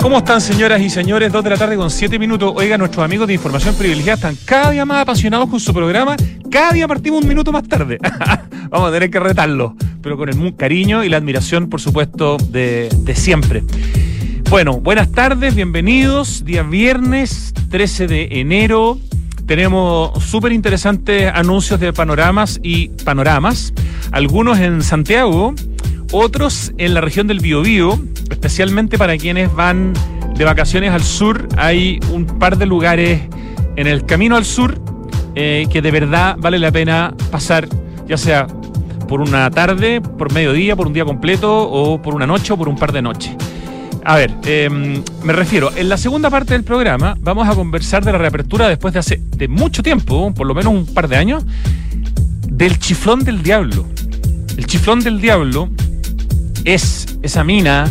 ¿Cómo están, señoras y señores? Dos de la tarde con siete minutos. Oiga, nuestros amigos de Información Privilegiada están cada día más apasionados con su programa. Cada día partimos un minuto más tarde. Vamos a tener que retarlo, pero con el cariño y la admiración, por supuesto, de, de siempre. Bueno, buenas tardes, bienvenidos. Día viernes 13 de enero. Tenemos súper interesantes anuncios de panoramas y panoramas. Algunos en Santiago, otros en la región del Biobío, especialmente para quienes van de vacaciones al sur. Hay un par de lugares en el camino al sur eh, que de verdad vale la pena pasar, ya sea por una tarde, por mediodía, por un día completo o por una noche o por un par de noches. A ver, em, me refiero, en la segunda parte del programa vamos a conversar de la reapertura después de hace de mucho tiempo, por lo menos un par de años, del chiflón del diablo. El chiflón del diablo es esa mina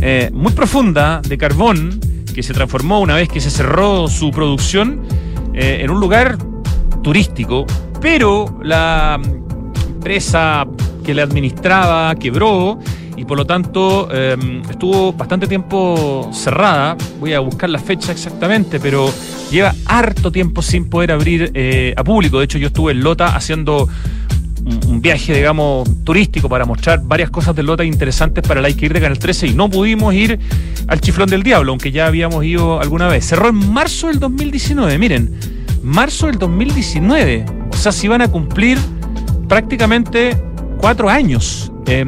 eh, muy profunda de carbón que se transformó una vez que se cerró su producción eh, en un lugar turístico, pero la empresa que le administraba quebró y por lo tanto em, estuvo bastante tiempo cerrada. Voy a buscar la fecha exactamente, pero lleva harto tiempo sin poder abrir eh, a público. De hecho, yo estuve en Lota haciendo un viaje, digamos, turístico para mostrar varias cosas de Lota interesantes para la que ir de Canal 13 y no pudimos ir al Chiflón del Diablo, aunque ya habíamos ido alguna vez. Cerró en marzo del 2019, miren, marzo del 2019. O sea, si van a cumplir prácticamente cuatro años. Eh,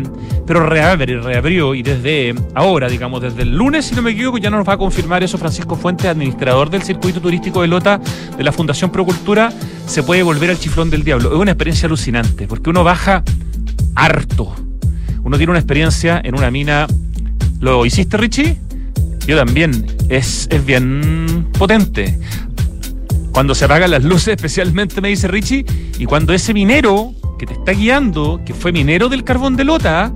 pero reabre, reabrió y desde ahora, digamos, desde el lunes, si no me equivoco, ya nos va a confirmar eso Francisco Fuentes, administrador del circuito turístico de Lota de la Fundación Procultura, se puede volver al chiflón del diablo. Es una experiencia alucinante, porque uno baja harto. Uno tiene una experiencia en una mina. ¿Lo hiciste, Richie? Yo también. Es, es bien potente. Cuando se apagan las luces, especialmente, me dice Richie, y cuando ese minero que te está guiando, que fue minero del carbón de Lota,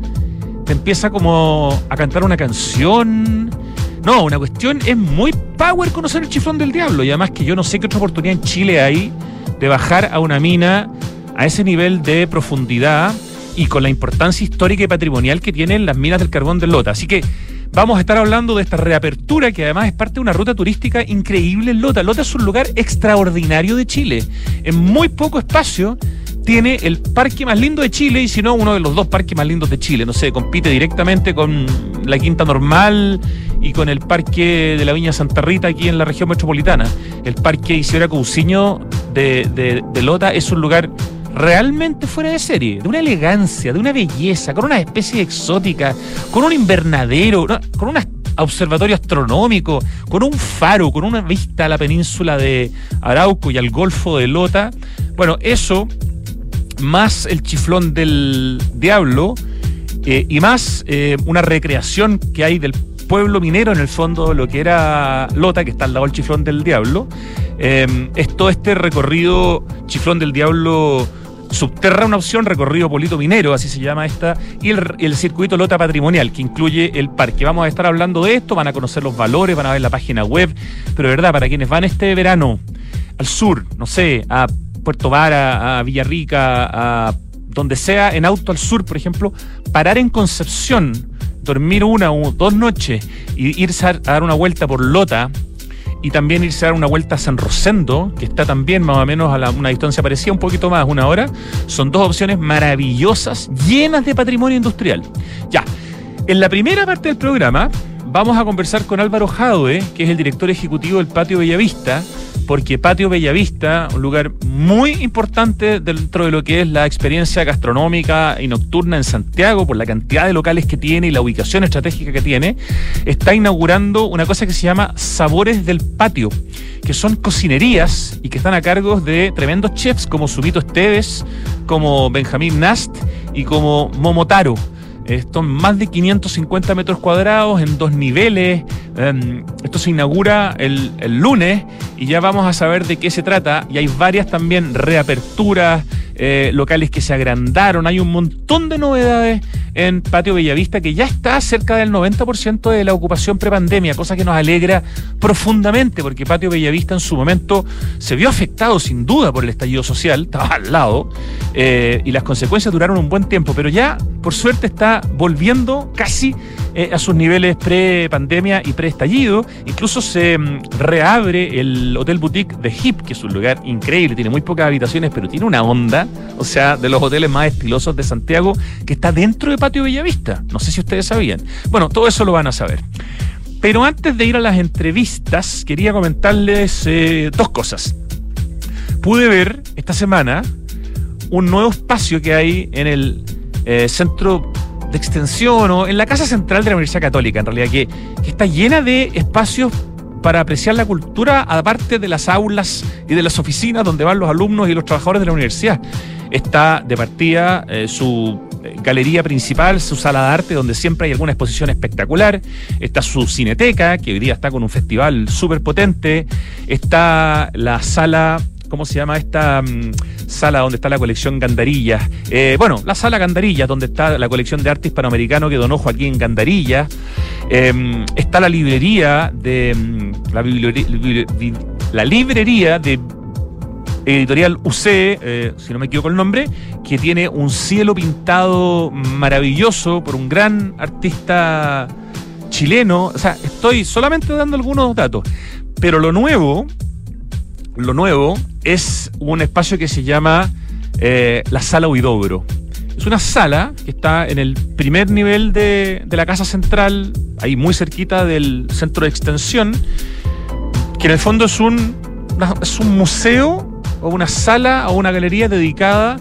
te empieza como a cantar una canción. No, una cuestión es muy power conocer el chiflón del diablo. Y además que yo no sé qué otra oportunidad en Chile hay de bajar a una mina a ese nivel de profundidad y con la importancia histórica y patrimonial que tienen las minas del carbón del Lota. Así que vamos a estar hablando de esta reapertura que además es parte de una ruta turística increíble en Lota. Lota es un lugar extraordinario de Chile. En muy poco espacio tiene el parque más lindo de Chile y si no, uno de los dos parques más lindos de Chile. No sé, compite directamente con la Quinta Normal y con el parque de la Viña Santa Rita aquí en la región metropolitana. El parque Isidora Cousiño de, de, Lota es un lugar realmente fuera de serie, de una elegancia, de una belleza, con una especie exótica, con un invernadero, con un observatorio astronómico, con un faro, con una vista a la península de Arauco y al Golfo de Lota. Bueno, eso más el chiflón del diablo eh, y más eh, una recreación que hay del pueblo minero en el fondo, lo que era Lota, que está al lado del chiflón del diablo. Eh, es todo este recorrido chiflón del diablo subterra una opción, recorrido Polito Minero, así se llama esta, y el, el, circuito Lota Patrimonial, que incluye el parque. Vamos a estar hablando de esto, van a conocer los valores, van a ver la página web, pero de verdad, para quienes van este verano al sur, no sé, a Puerto Vara, a Villarrica, a donde sea, en auto al sur, por ejemplo, parar en Concepción, dormir una o dos noches y irse a dar una vuelta por Lota y también irse a dar una vuelta a San Rosendo, que está también más o menos a una distancia parecida, un poquito más, una hora, son dos opciones maravillosas, llenas de patrimonio industrial. Ya, en la primera parte del programa vamos a conversar con Álvaro Jadue, que es el director ejecutivo del Patio Bellavista, porque Patio Bellavista, un lugar muy importante dentro de lo que es la experiencia gastronómica y nocturna en Santiago, por la cantidad de locales que tiene y la ubicación estratégica que tiene, está inaugurando una cosa que se llama Sabores del Patio, que son cocinerías y que están a cargo de tremendos chefs como Subito Esteves, como Benjamín Nast y como Momotaro. Esto más de 550 metros cuadrados en dos niveles. Em, esto se inaugura el, lunes y ya vamos a saber de qué se trata. Y hay varias también reaperturas, eh, locales que se agrandaron, hay un montón de novedades en Patio Bellavista que ya está cerca del 90% de la ocupación prepandemia, cosa que nos alegra profundamente porque Patio Bellavista en su momento se vio afectado sin duda por el estallido social, estaba al lado, eh, y las consecuencias duraron un buen tiempo, pero ya por suerte está volviendo casi eh, a sus niveles pre-pandemia y pre-estallido. Incluso se mm, reabre el Hotel Boutique de Hip, que es un lugar increíble, tiene muy pocas habitaciones, pero tiene una onda, o sea, de los hoteles más estilosos de Santiago, que está dentro de Patio Bellavista. No sé si ustedes sabían. Bueno, todo eso lo van a saber. Pero antes de ir a las entrevistas, quería comentarles eh, dos cosas. Pude ver esta semana un nuevo espacio que hay en el eh, centro de extensión o en la casa central de la Universidad Católica, en realidad, que, está llena de espacios para apreciar la cultura aparte de las aulas y de las oficinas donde van los alumnos y los trabajadores de la universidad. Está de partida eh, su eh, galería principal, su sala de arte, donde siempre hay alguna exposición espectacular. Está su cineteca, que hoy día está con un festival súper potente. Está la sala ¿cómo se llama esta mm, sala donde está la colección Gandarillas? Eh, bueno, la sala Gandarillas, donde está la colección de arte hispanoamericano que donó Joaquín Gandarillas. Em, está la librería de. Mm, la, librería de editorial UC, eh, si no me equivoco el nombre, que tiene un cielo pintado maravilloso por un gran artista chileno. O sea, estoy solamente dando algunos datos. Pero lo nuevo lo nuevo es un espacio que se llama eh, la Sala Huidobro. Es una sala que está en el primer nivel de, la casa central, ahí muy cerquita del centro de extensión, que en el fondo es un, es un museo o una sala o una galería dedicada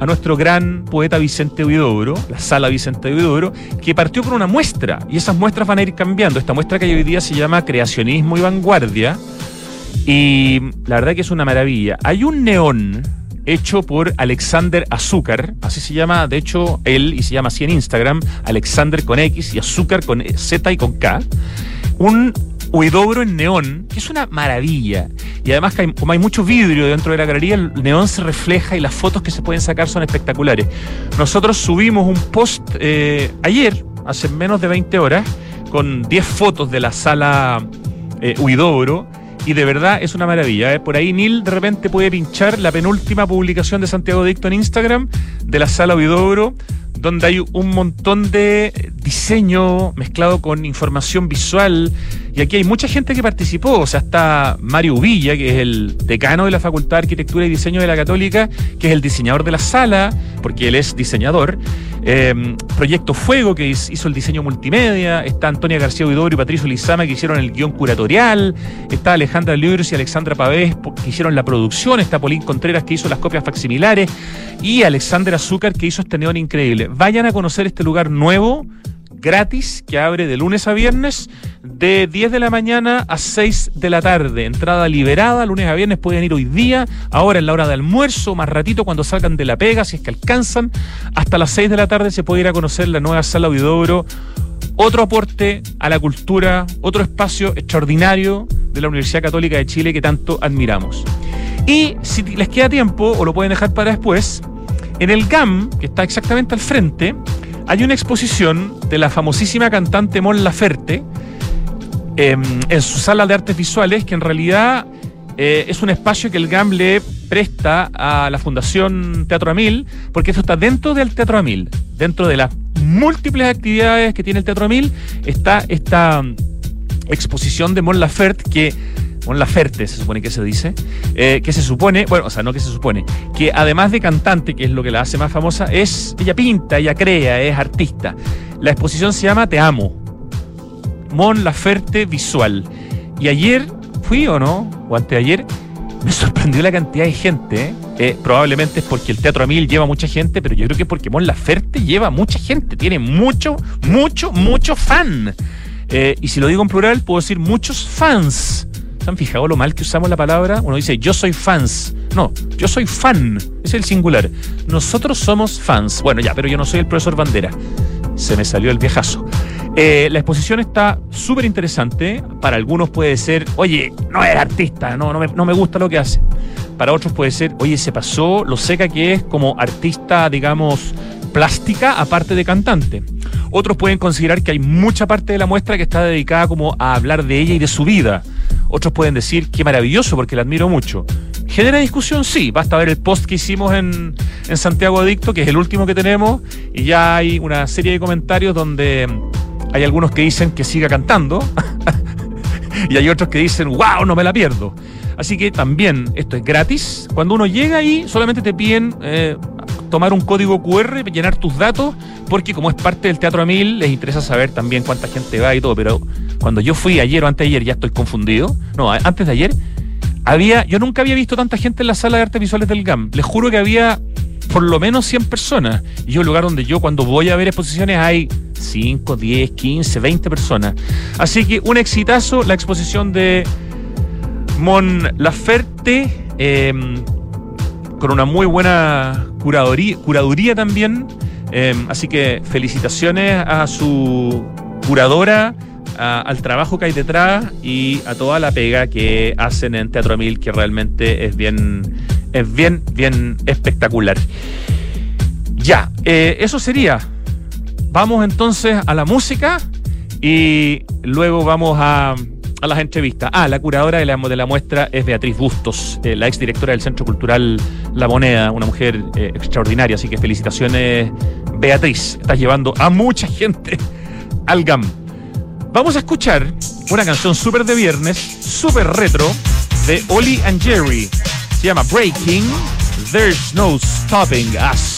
a nuestro gran poeta Vicente Huidobro, la sala Vicente Huidobro, que partió con una muestra y esas muestras van a ir cambiando. Esta muestra que hoy día se llama Creacionismo y Vanguardia, y la verdad que es una maravilla. Hay un neón hecho por Alexander Azúcar, así se llama, de hecho, él, y se llama así en Instagram, Alexander con X y Azúcar con Z y con K. Un huidobro en neón, que es una maravilla. Y además, como hay mucho vidrio dentro de la galería, el neón se refleja y las fotos que se pueden sacar son espectaculares. Nosotros subimos un post eh, ayer, hace menos de 20 horas, con 10 fotos de la sala eh, Huidobro y de verdad es una maravilla. ¿eh? Por ahí Neil de repente puede pinchar la penúltima publicación de Santiago Dicto en Instagram de la sala Ovidobro, donde hay un montón de diseño mezclado con información visual. Y aquí hay mucha gente que participó. O sea, está Mario Villa, que es el decano de la Facultad de Arquitectura y Diseño de la Católica, que es el diseñador de la sala, porque él es diseñador. Em, Proyecto Fuego, que hizo el diseño multimedia. Está Antonia García Huidobro y Patricio Lizama, que hicieron el guion curatorial. Está Alejandra Libros y Alexandra Pavés, que hicieron la producción. Está Polín Contreras, que hizo las copias facsimilares. Y Alexander Azúcar, que hizo este neón increíble. Vayan a conocer este lugar nuevo gratis que abre de lunes a viernes de 10 de la mañana a 6 de la tarde. Entrada liberada, lunes a viernes pueden ir hoy día, ahora en la hora de almuerzo, más ratito cuando salgan de la pega, si es que alcanzan. Hasta las 6 de la tarde se puede ir a conocer la nueva sala Ovidobro. Otro aporte a la cultura, otro espacio extraordinario de la Universidad Católica de Chile que tanto admiramos. Y si les queda tiempo, o lo pueden dejar para después, en el GAM, que está exactamente al frente, hay una exposición de la famosísima cantante Mon Laferte em, en su sala de artes visuales, que en realidad eh, es un espacio que el GAM le presta a la Fundación Teatro Amil, porque esto está dentro del Teatro Amil, dentro de las múltiples actividades que tiene el Teatro Amil, está esta exposición de Mon Laferte que la Laferte, se supone que se dice, eh, que se supone, bueno, o sea, no que se supone, que además de cantante, que es lo que la hace más famosa, es, ella pinta, ella crea, es artista. La exposición se llama Te Amo, Mon Laferte Visual. Y ayer, fui o no, o anteayer, me sorprendió la cantidad de gente, ¿eh? Eh, probablemente es porque el Teatro Amil lleva mucha gente, pero yo creo que es porque Mon Laferte lleva mucha gente, tiene mucho, mucho, mucho fan. y si lo digo en plural, puedo decir muchos fans han fijado lo mal que usamos la palabra? Uno dice, yo soy fans. No, yo soy fan. Es el singular. Nosotros somos fans. Bueno, ya, pero yo no soy el profesor Bandera. Se me salió el viejazo. Eh, la exposición está súper interesante. Para algunos puede ser, oye, no es artista, no, no me, no me gusta lo que hace. Para otros puede ser, oye, se pasó lo seca que es como artista, digamos, plástica, aparte de cantante. Otros pueden considerar que hay mucha parte de la muestra que está dedicada como a hablar de ella y de su vida. Otros pueden decir, qué maravilloso, porque la admiro mucho. ¿Genera discusión? Sí. Basta ver el post que hicimos en, en Santiago Adicto, que es el último que tenemos, y ya hay una serie de comentarios donde hay algunos que dicen que siga cantando y hay otros que dicen, wow, no me la pierdo. Así que también esto es gratis. Cuando uno llega ahí, solamente te piden eh, tomar un código QR, llenar tus datos, porque como es parte del Teatro a Mil, les interesa saber también cuánta gente va y todo. Pero cuando yo fui ayer o antes de ayer, ya estoy confundido. No, antes de ayer, había, yo nunca había visto tanta gente en la sala de artes visuales del GAM. Les juro que había por lo menos 100 personas. Y yo, un lugar donde yo cuando voy a ver exposiciones hay 5, 10, 15, 20 personas. Así que un exitazo la exposición de Mon Laferte, em, con una muy buena curaduría, también. Em, así que felicitaciones a su curadora, al trabajo que hay detrás y a toda la pega que hacen en Teatro Mil, que realmente es bien es bien, bien espectacular. Ya, eh, eso sería. Vamos entonces a la música y luego vamos a, a las entrevistas. Ah, la curadora de la, de la muestra es Beatriz Bustos, eh, la exdirectora del Centro Cultural La Moneda, una mujer eh, extraordinaria, así que felicitaciones Beatriz, estás llevando a mucha gente al GAM. Vamos a escuchar una canción súper de viernes, súper retro, de Oli and Jerry. Se llama Breaking. There's no stopping us.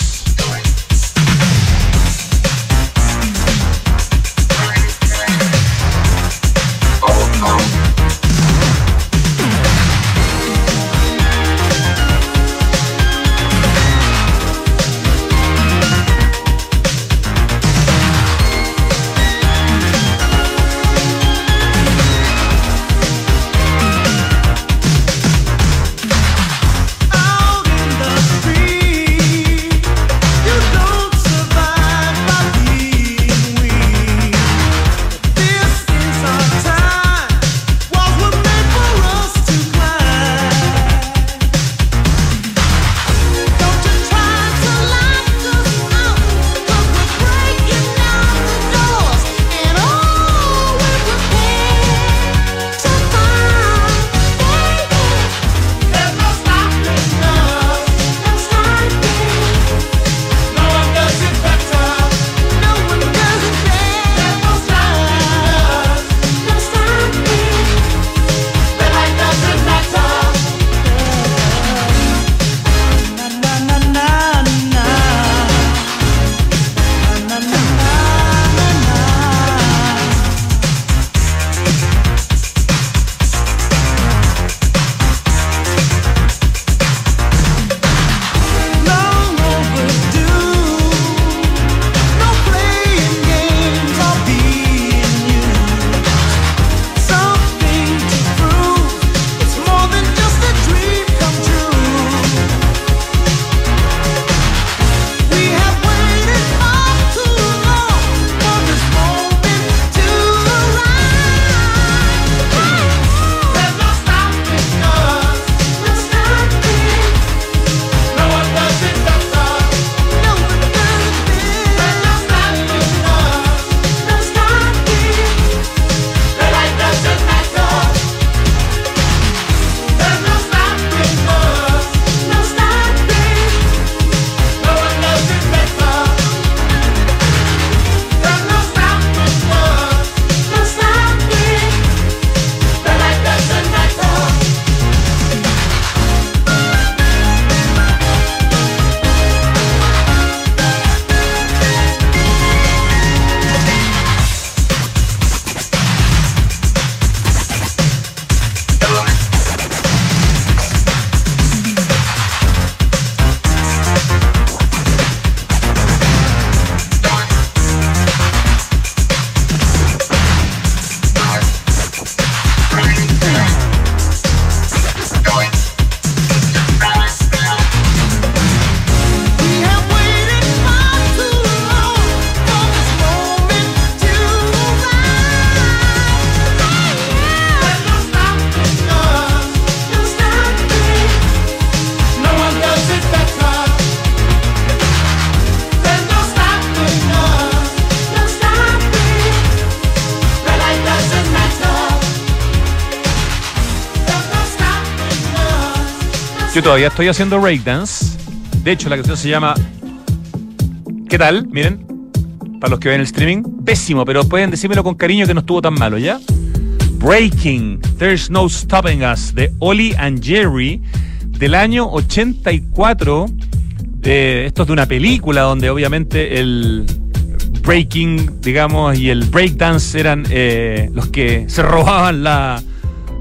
Todavía estoy haciendo breakdance. De hecho, la canción se llama ¿Qué tal? Miren, para los que ven el streaming, pésimo, pero pueden decírmelo con cariño que no estuvo tan malo, ¿ya? Breaking, There's No Stopping Us, de Ollie and Jerry, del año 84. esto es de una película donde obviamente el breaking, digamos, y el breakdance eran eh, los que se robaban la,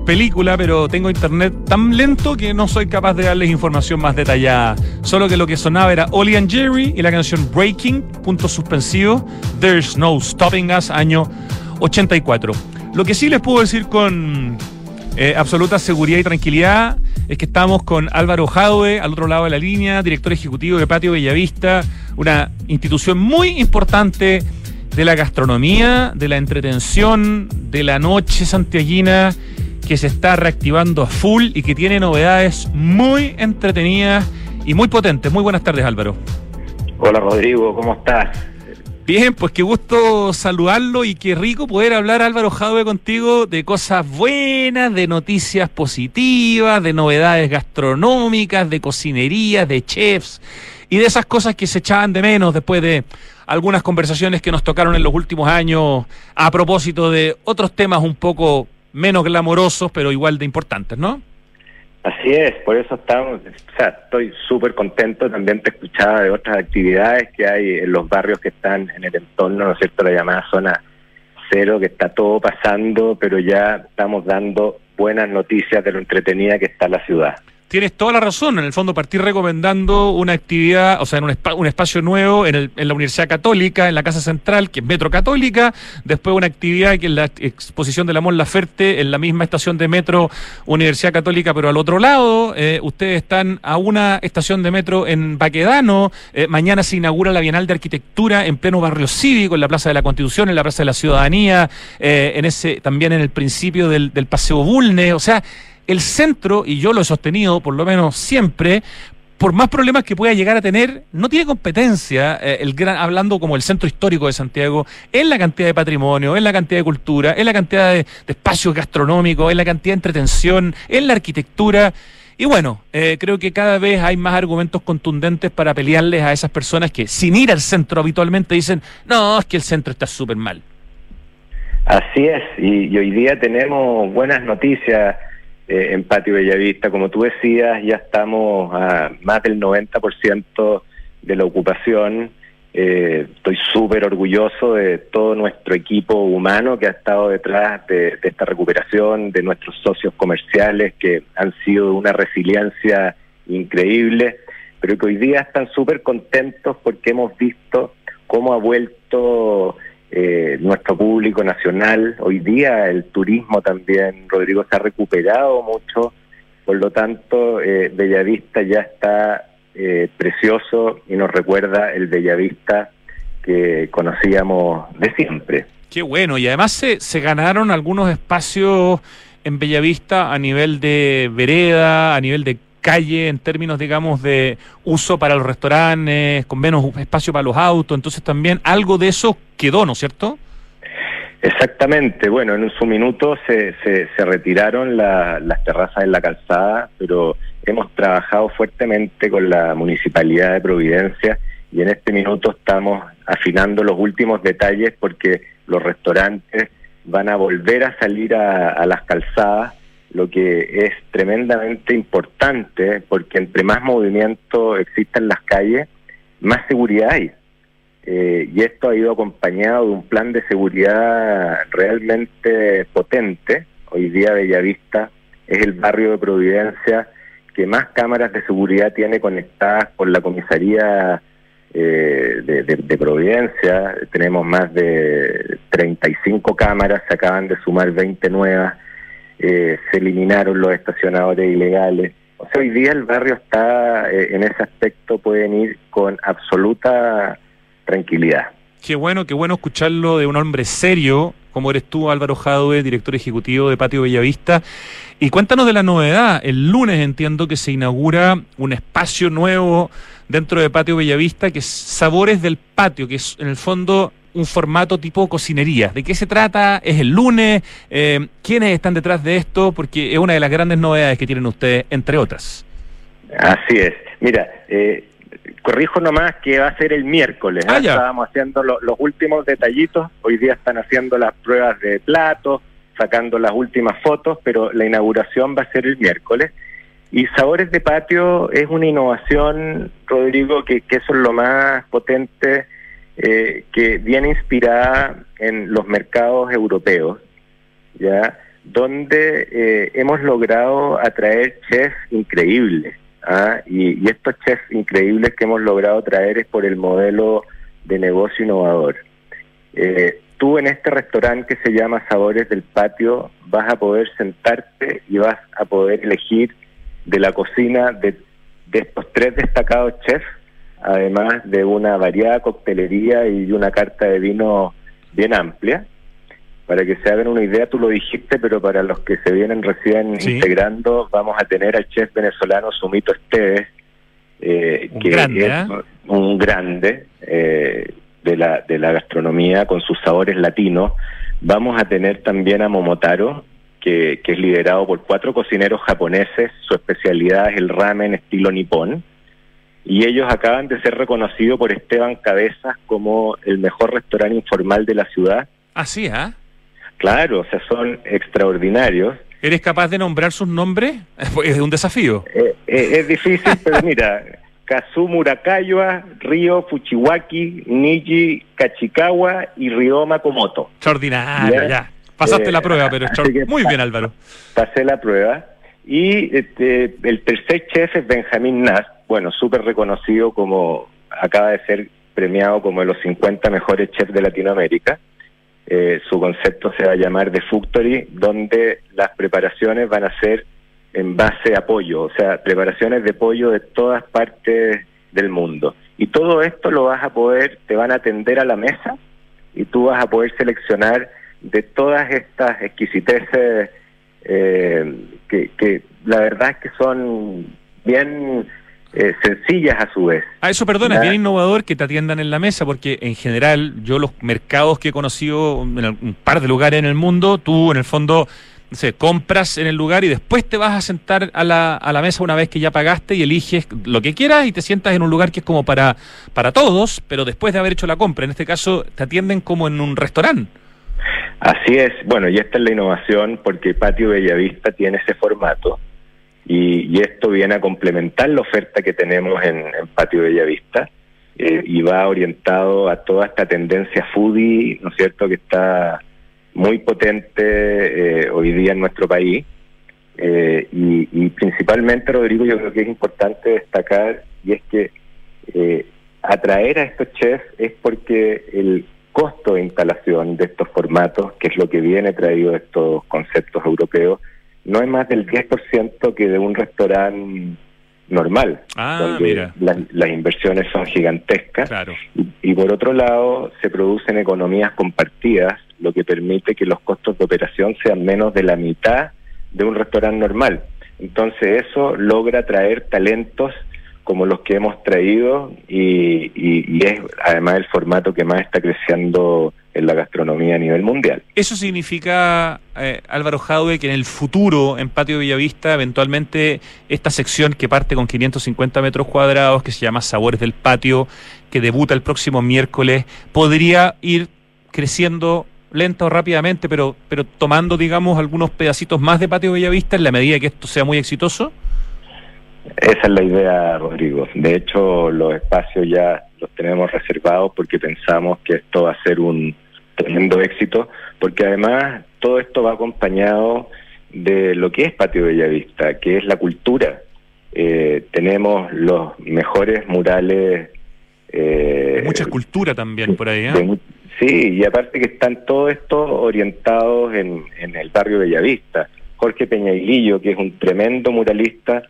película, pero tengo internet tan lento que no soy capaz de darles información más detallada. Solo que lo que sonaba era Ollie and Jerry y la canción Breaking, punto suspensivo, There's No Stopping Us, año 84. Lo que sí les puedo decir con eh, absoluta seguridad y tranquilidad es que estamos con Álvaro Jadwe, al otro lado de la línea, director ejecutivo de Patio Bellavista, una institución muy importante de la gastronomía, de la entretención, de la noche santiaguina que se está reactivando a full y que tiene novedades muy entretenidas y muy potentes. Muy buenas tardes, Álvaro. Hola, Rodrigo, ¿cómo estás? Bien, pues qué gusto saludarlo y qué rico poder hablar, Álvaro Jadwe, contigo de cosas buenas, de noticias positivas, de novedades gastronómicas, de cocinería, de chefs y de esas cosas que se echaban de menos después de algunas conversaciones que nos tocaron en los últimos años a propósito de otros temas un poco menos glamorosos, pero igual de importantes, ¿no? Así es, por eso estamos, o sea, estoy súper contento, también te escuchaba de otras actividades que hay en los barrios que están en el entorno, ¿no es cierto?, la llamada zona cero, que está todo pasando, pero ya estamos dando buenas noticias de lo entretenida que está la ciudad. Tienes toda la razón. En el fondo, partir recomendando una actividad, o sea, en un, un espacio nuevo en, el, en, la Universidad Católica, en la Casa Central, que es Metro Católica. Después, una actividad que es la exposición de la Mon Laferte en la misma estación de metro Universidad Católica, pero al otro lado. Eh, ustedes están a una estación de metro en Baquedano. Eh, mañana se inaugura la Bienal de Arquitectura en pleno barrio cívico, en la Plaza de la Constitución, en la Plaza de la Ciudadanía, eh, en ese también en el principio del, del Paseo Bulne. O sea, el centro, y yo lo he sostenido por lo menos siempre, por más problemas que pueda llegar a tener, no tiene competencia, eh, el gran, hablando como el centro histórico de Santiago, en la cantidad de patrimonio, en la cantidad de cultura, en la cantidad de, espacios gastronómicos, en la cantidad de entretención, en la arquitectura. Y bueno, eh, creo que cada vez hay más argumentos contundentes para pelearles a esas personas que sin ir al centro habitualmente dicen, no, es que el centro está súper mal. Así es, y hoy día tenemos buenas noticias eh, en Patio Bellavista. Como tú decías, ya estamos a más del 90% de la ocupación. Eh, estoy súper orgulloso de todo nuestro equipo humano que ha estado detrás de, esta recuperación, de nuestros socios comerciales que han sido de una resiliencia increíble, pero que hoy día están súper contentos porque hemos visto cómo ha vuelto eh, nuestro público nacional. Hoy día el turismo también, Rodrigo, se ha recuperado mucho, por lo tanto, eh, Bellavista ya está eh, precioso y nos recuerda el Bellavista que conocíamos de siempre. Qué bueno, y además se, se ganaron algunos espacios en Bellavista a nivel de vereda, a nivel de calle en términos, digamos, de uso para los restaurantes, con menos espacio para los autos, entonces también algo de eso quedó, ¿no es cierto? Exactamente, bueno, en su minuto se, se, retiraron las terrazas en la calzada, pero hemos trabajado fuertemente con la Municipalidad de Providencia y en este minuto estamos afinando los últimos detalles porque los restaurantes van a volver a salir a las calzadas lo que es tremendamente importante porque entre más movimiento exista en las calles, más seguridad hay. Eh, y esto ha ido acompañado de un plan de seguridad realmente potente. Hoy día Bellavista es el barrio de Providencia que más cámaras de seguridad tiene conectadas con la comisaría eh, de, de, Providencia. Tenemos más de 35 cámaras, se acaban de sumar 20 nuevas eh, se eliminaron los estacionadores ilegales. O sea, hoy día el barrio está, eh, en ese aspecto, pueden ir con absoluta tranquilidad. Qué bueno, qué bueno escucharlo de un hombre serio, como eres tú, Álvaro Jadwe, director ejecutivo de Patio Bellavista. Y cuéntanos de la novedad. El lunes entiendo que se inaugura un espacio nuevo dentro de Patio Bellavista, que es Sabores del Patio, que es en el fondo un formato tipo cocinería. ¿De qué se trata? ¿Es el lunes? Eh, ¿Quiénes están detrás de esto? Porque es una de las grandes novedades que tienen ustedes, entre otras. Así es. Mira, eh, corrijo nomás que va a ser el miércoles. Ah, ¿eh? Estábamos haciendo lo- los últimos detallitos. Hoy día están haciendo las pruebas de plato, sacando las últimas fotos, pero la inauguración va a ser el miércoles. Y Sabores de Patio es una innovación, Rodrigo, que, que eso es lo más potente, eh, que viene inspirada en los mercados europeos, ya donde eh, hemos logrado atraer chefs increíbles. ¿ah? Y, estos chefs increíbles que hemos logrado traer es por el modelo de negocio innovador. Eh, tú en este restaurante que se llama Sabores del Patio vas a poder sentarte y vas a poder elegir de la cocina de, de estos tres destacados chefs, además de una variada coctelería y una carta de vino bien amplia. Para que se hagan una idea, tú lo dijiste, pero para los que se vienen recién Sí. integrando, vamos a tener al chef venezolano Sumito Esteves, eh, que grande, es ¿eh? un grande eh, de, la, de la gastronomía con sus sabores latinos. Vamos a tener también a Momotaro, que, que es liderado por cuatro cocineros japoneses. Su especialidad es el ramen estilo nipón. Y ellos acaban de ser reconocidos por Esteban Cabezas como el mejor restaurante informal de la ciudad. Así, ¿ah? Claro, o sea, son extraordinarios. ¿Eres capaz de nombrar sus nombres? Es un desafío. Eh, eh, es difícil, pero mira, Kazu Murakayua, Río Fuchiwaki, Niji Kachikawa y Ryoma Komoto. Extraordinario, Ya. ya. Pasaste Eh, la prueba, pero muy bien, Álvaro. Pasé la prueba. Y este, el tercer chef es Benjamín Nass, bueno, súper reconocido como, acaba de ser premiado como de los 50 mejores chefs de Latinoamérica. Eh, su concepto se va a llamar The Factory, donde las preparaciones van a ser en base a pollo, o sea, preparaciones de pollo de todas partes del mundo. Y todo esto lo vas a poder, te van a atender a la mesa y tú vas a poder seleccionar de todas estas exquisiteces eh, que, que la verdad es que son bien eh, sencillas a su vez. A eso, perdona, es bien innovador que te atiendan en la mesa, porque en general, yo los mercados que he conocido en un par de lugares en el mundo, tú en el fondo, no sé, compras en el lugar y después te vas a sentar a la, a la mesa una vez que ya pagaste y eliges lo que quieras y te sientas en un lugar que es como para, para todos, pero después de haber hecho la compra. En este caso, te atienden como en un restaurante. Así es, bueno, y esta es la innovación porque Patio Bellavista tiene ese formato y, esto viene a complementar la oferta que tenemos en, en Patio Bellavista eh, y va orientado a toda esta tendencia foodie, ¿no es cierto?, que está muy potente eh, hoy día en nuestro país. Eh, y, y principalmente, Rodrigo, yo creo que es importante destacar y es que eh, atraer a estos chefs es porque el costo de instalación de estos formatos, que es lo que viene traído de estos conceptos europeos, no es más del 10% que de un restaurante normal, Ah, donde mira. la- las inversiones son gigantescas. Claro. Y, y por otro lado, se producen economías compartidas, lo que permite que los costos de operación sean menos de la mitad de un restaurante normal. Entonces eso logra traer talentos como los que hemos traído y, y- y es además el formato que más está creciendo en la gastronomía a nivel mundial. Eso significa, eh, Álvaro Jadwe, que en el futuro, en Patio Bellavista, eventualmente esta sección que parte con 550 metros cuadrados, que se llama Sabores del Patio, que debuta el próximo miércoles, podría ir creciendo lenta o rápidamente, pero, pero tomando, digamos, algunos pedacitos más de Patio Bellavista en la medida que esto sea muy exitoso. Esa es la idea, Rodrigo. De hecho, los espacios ya los tenemos reservados porque pensamos que esto va a ser un tremendo éxito, porque además todo esto va acompañado de lo que es Patio Bellavista, que es la cultura. Eh, tenemos los mejores murales. eh, Mucha escultura también por ahí, ¿eh? de sí, y aparte que están todos estos orientados en, en el barrio Bellavista. Jorge Peñailillo, que es un tremendo muralista,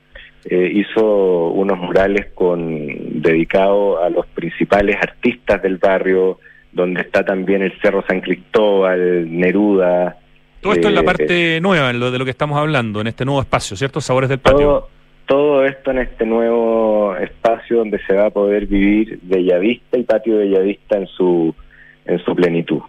eh, hizo unos murales con dedicados a los principales artistas del barrio, donde está también el Cerro San Cristóbal, Neruda. Todo esto en la eh, parte nueva, en lo de lo que estamos hablando, en este nuevo espacio, ¿cierto? Sabores del Patio. todo, todo esto en este nuevo espacio donde se va a poder vivir Bellavista y Patio Bellavista en su en su plenitud.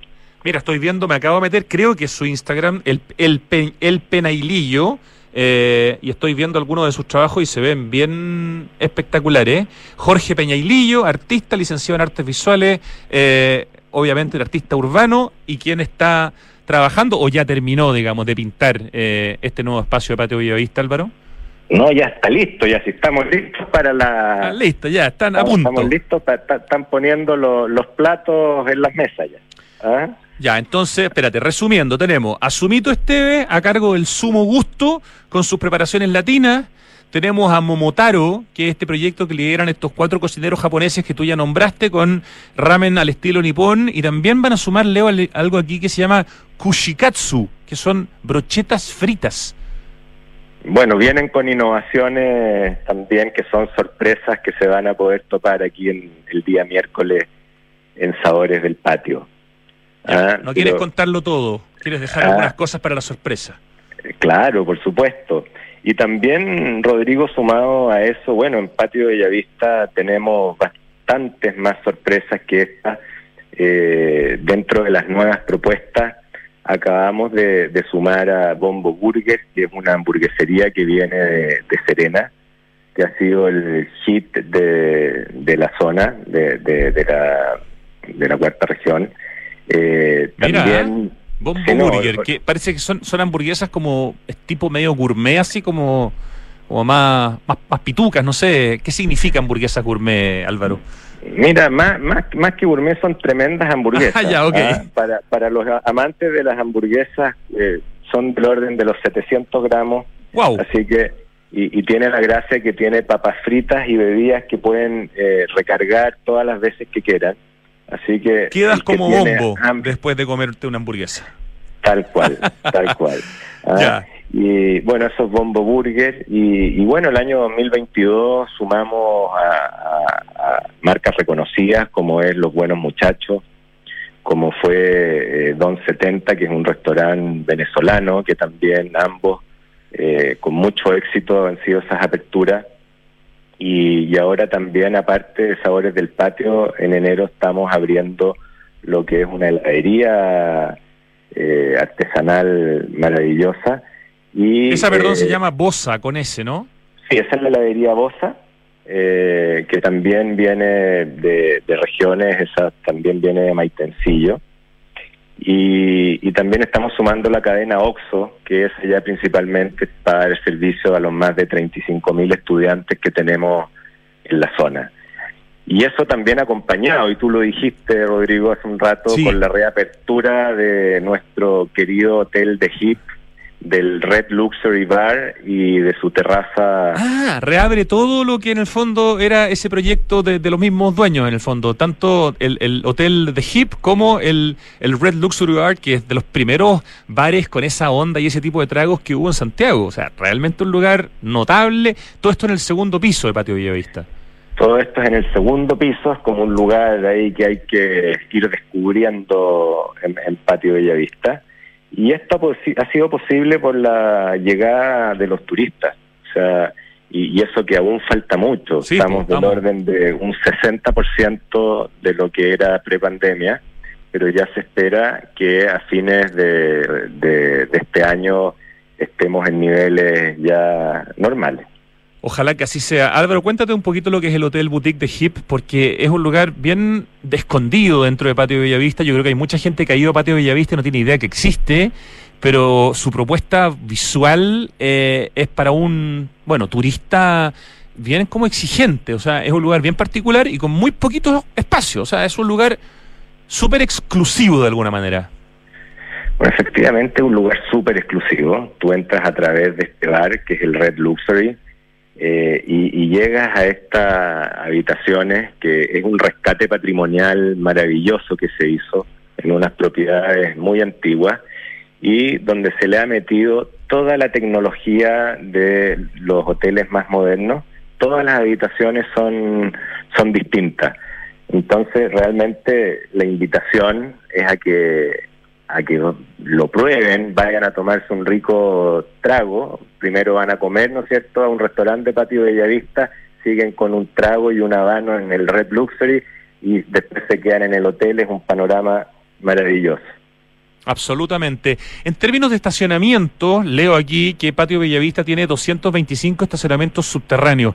Mira, estoy viendo, me acabo de meter, creo que su Instagram, el, el, Pe- el Penailillo, eh, y estoy viendo algunos de sus trabajos y se ven bien espectaculares. Jorge Peñailillo, artista, licenciado en artes visuales, eh, obviamente el artista urbano y quien está trabajando o ya terminó, digamos, de pintar eh, este nuevo espacio de Patio Villavista, Álvaro. No, ya está listo, ya sí estamos listos para la... Ah, listo, ya, están a punto. Estamos listos, están poniendo los platos en las mesas ya. ¿Ah? Ya, entonces, espérate, resumiendo, tenemos a Sumito Esteve a cargo del Sumo Gusto con sus preparaciones latinas. Tenemos a Momotaro, que es este proyecto que lideran estos cuatro cocineros japoneses que tú ya nombraste con ramen al estilo nipón. Y también van a sumar, Leo, algo aquí que se llama kushikatsu, que son brochetas fritas. Bueno, vienen con innovaciones también que son sorpresas que se van a poder topar aquí en el día miércoles en Sabores del Patio. Ah, no quieres contarlo todo, quieres dejar ah. algunas cosas para la sorpresa. Claro, por supuesto. Y también, Rodrigo, sumado a eso, bueno, en Patio Bellavista tenemos bastantes más sorpresas que esta. Eh, dentro de las nuevas propuestas, acabamos de, sumar a Bombo Burger, que es una hamburguesería que viene de, Serena, que ha sido el hit de, de la zona, de, de, la, de la cuarta región. Eh, también... Bombo Burger, que parece que son, son hamburguesas como tipo medio gourmet, así como, como más, más, pitucas, no sé. ¿Qué significa hamburguesa gourmet, Álvaro? Mira, más, más, más que gourmet son tremendas hamburguesas. Ah, ya, okay. ¿ah? para, para los amantes de las hamburguesas eh, son del orden de los 700 gramos. Wow. Así que, y, y tiene la gracia que tiene papas fritas y bebidas que pueden eh, recargar todas las veces que quieran. Así que... Quedas como bombo después de comerte una hamburguesa. Tal cual, tal cual. ¿ah? Y bueno, eso es Bombo Burger. Y, bueno, el año 2022 sumamos a, marcas reconocidas como es Los Buenos Muchachos, como fue eh, Don 70, que es un restaurante venezolano, que también ambos eh, con mucho éxito han sido esas aperturas. Y, ahora también, aparte de Sabores del Patio, en enero estamos abriendo lo que es una heladería eh, artesanal maravillosa. Y, esa, perdón, se eh, llama Bosa, con ese, ¿no? Sí, esa es la heladería Bosa, eh, que también viene de, de, regiones, esa también viene de Maitencillo. Y, también estamos sumando la cadena OXO, que es ya principalmente para el servicio a los más de 35 mil estudiantes que tenemos en la zona. Y eso también acompañado, y tú lo dijiste, Rodrigo, hace un rato, con la reapertura de nuestro querido hotel de HIP del Red Luxury Bar y de su terraza. Ah, reabre todo lo que en el fondo era ese proyecto de, los mismos dueños, en el fondo, tanto el, hotel de Hip como el, el, Red Luxury Bar, que es de los primeros bares con esa onda y ese tipo de tragos que hubo en Santiago. O sea, realmente un lugar notable. Todo esto en el segundo piso de Patio Villavista. Todo esto es en el segundo piso, es como un lugar ahí que hay que ir descubriendo en, en Patio Bellavista. Y esto ha sido posible por la llegada de los turistas. O sea, y, eso que aún falta mucho. estamos del orden de un 60% de lo que era prepandemia, pero ya se espera que a fines de, de este año estemos en niveles ya normales. Ojalá que así sea. Álvaro, cuéntate un poquito lo que es el Hotel Boutique de Hip, porque es un lugar bien escondido dentro de Patio Bellavista. Yo creo que hay mucha gente que ha ido a Patio Bellavista y no tiene idea que existe, pero su propuesta visual eh, es para un, bueno, turista bien como exigente. O sea, es un lugar bien particular y con muy poquitos espacios. O sea, es un lugar súper exclusivo de alguna manera. Bueno, efectivamente, un lugar súper exclusivo. Tú entras a través de este bar, que es el Red Luxury eh, y, llegas a estas habitaciones que es un rescate patrimonial maravilloso que se hizo en unas propiedades muy antiguas y donde se le ha metido toda la tecnología de los hoteles más modernos. Todas las habitaciones son, son distintas. Entonces, realmente la invitación es a que a que lo prueben, vayan a tomarse un rico trago, primero van a comer, ¿no es cierto?, a un restaurante patio Bellavista, siguen con un trago y un habano en el Red Luxury y después se quedan en el hotel, es un panorama maravilloso. Absolutamente. En términos de estacionamiento, leo aquí que Patio Bellavista tiene 225 estacionamientos subterráneos.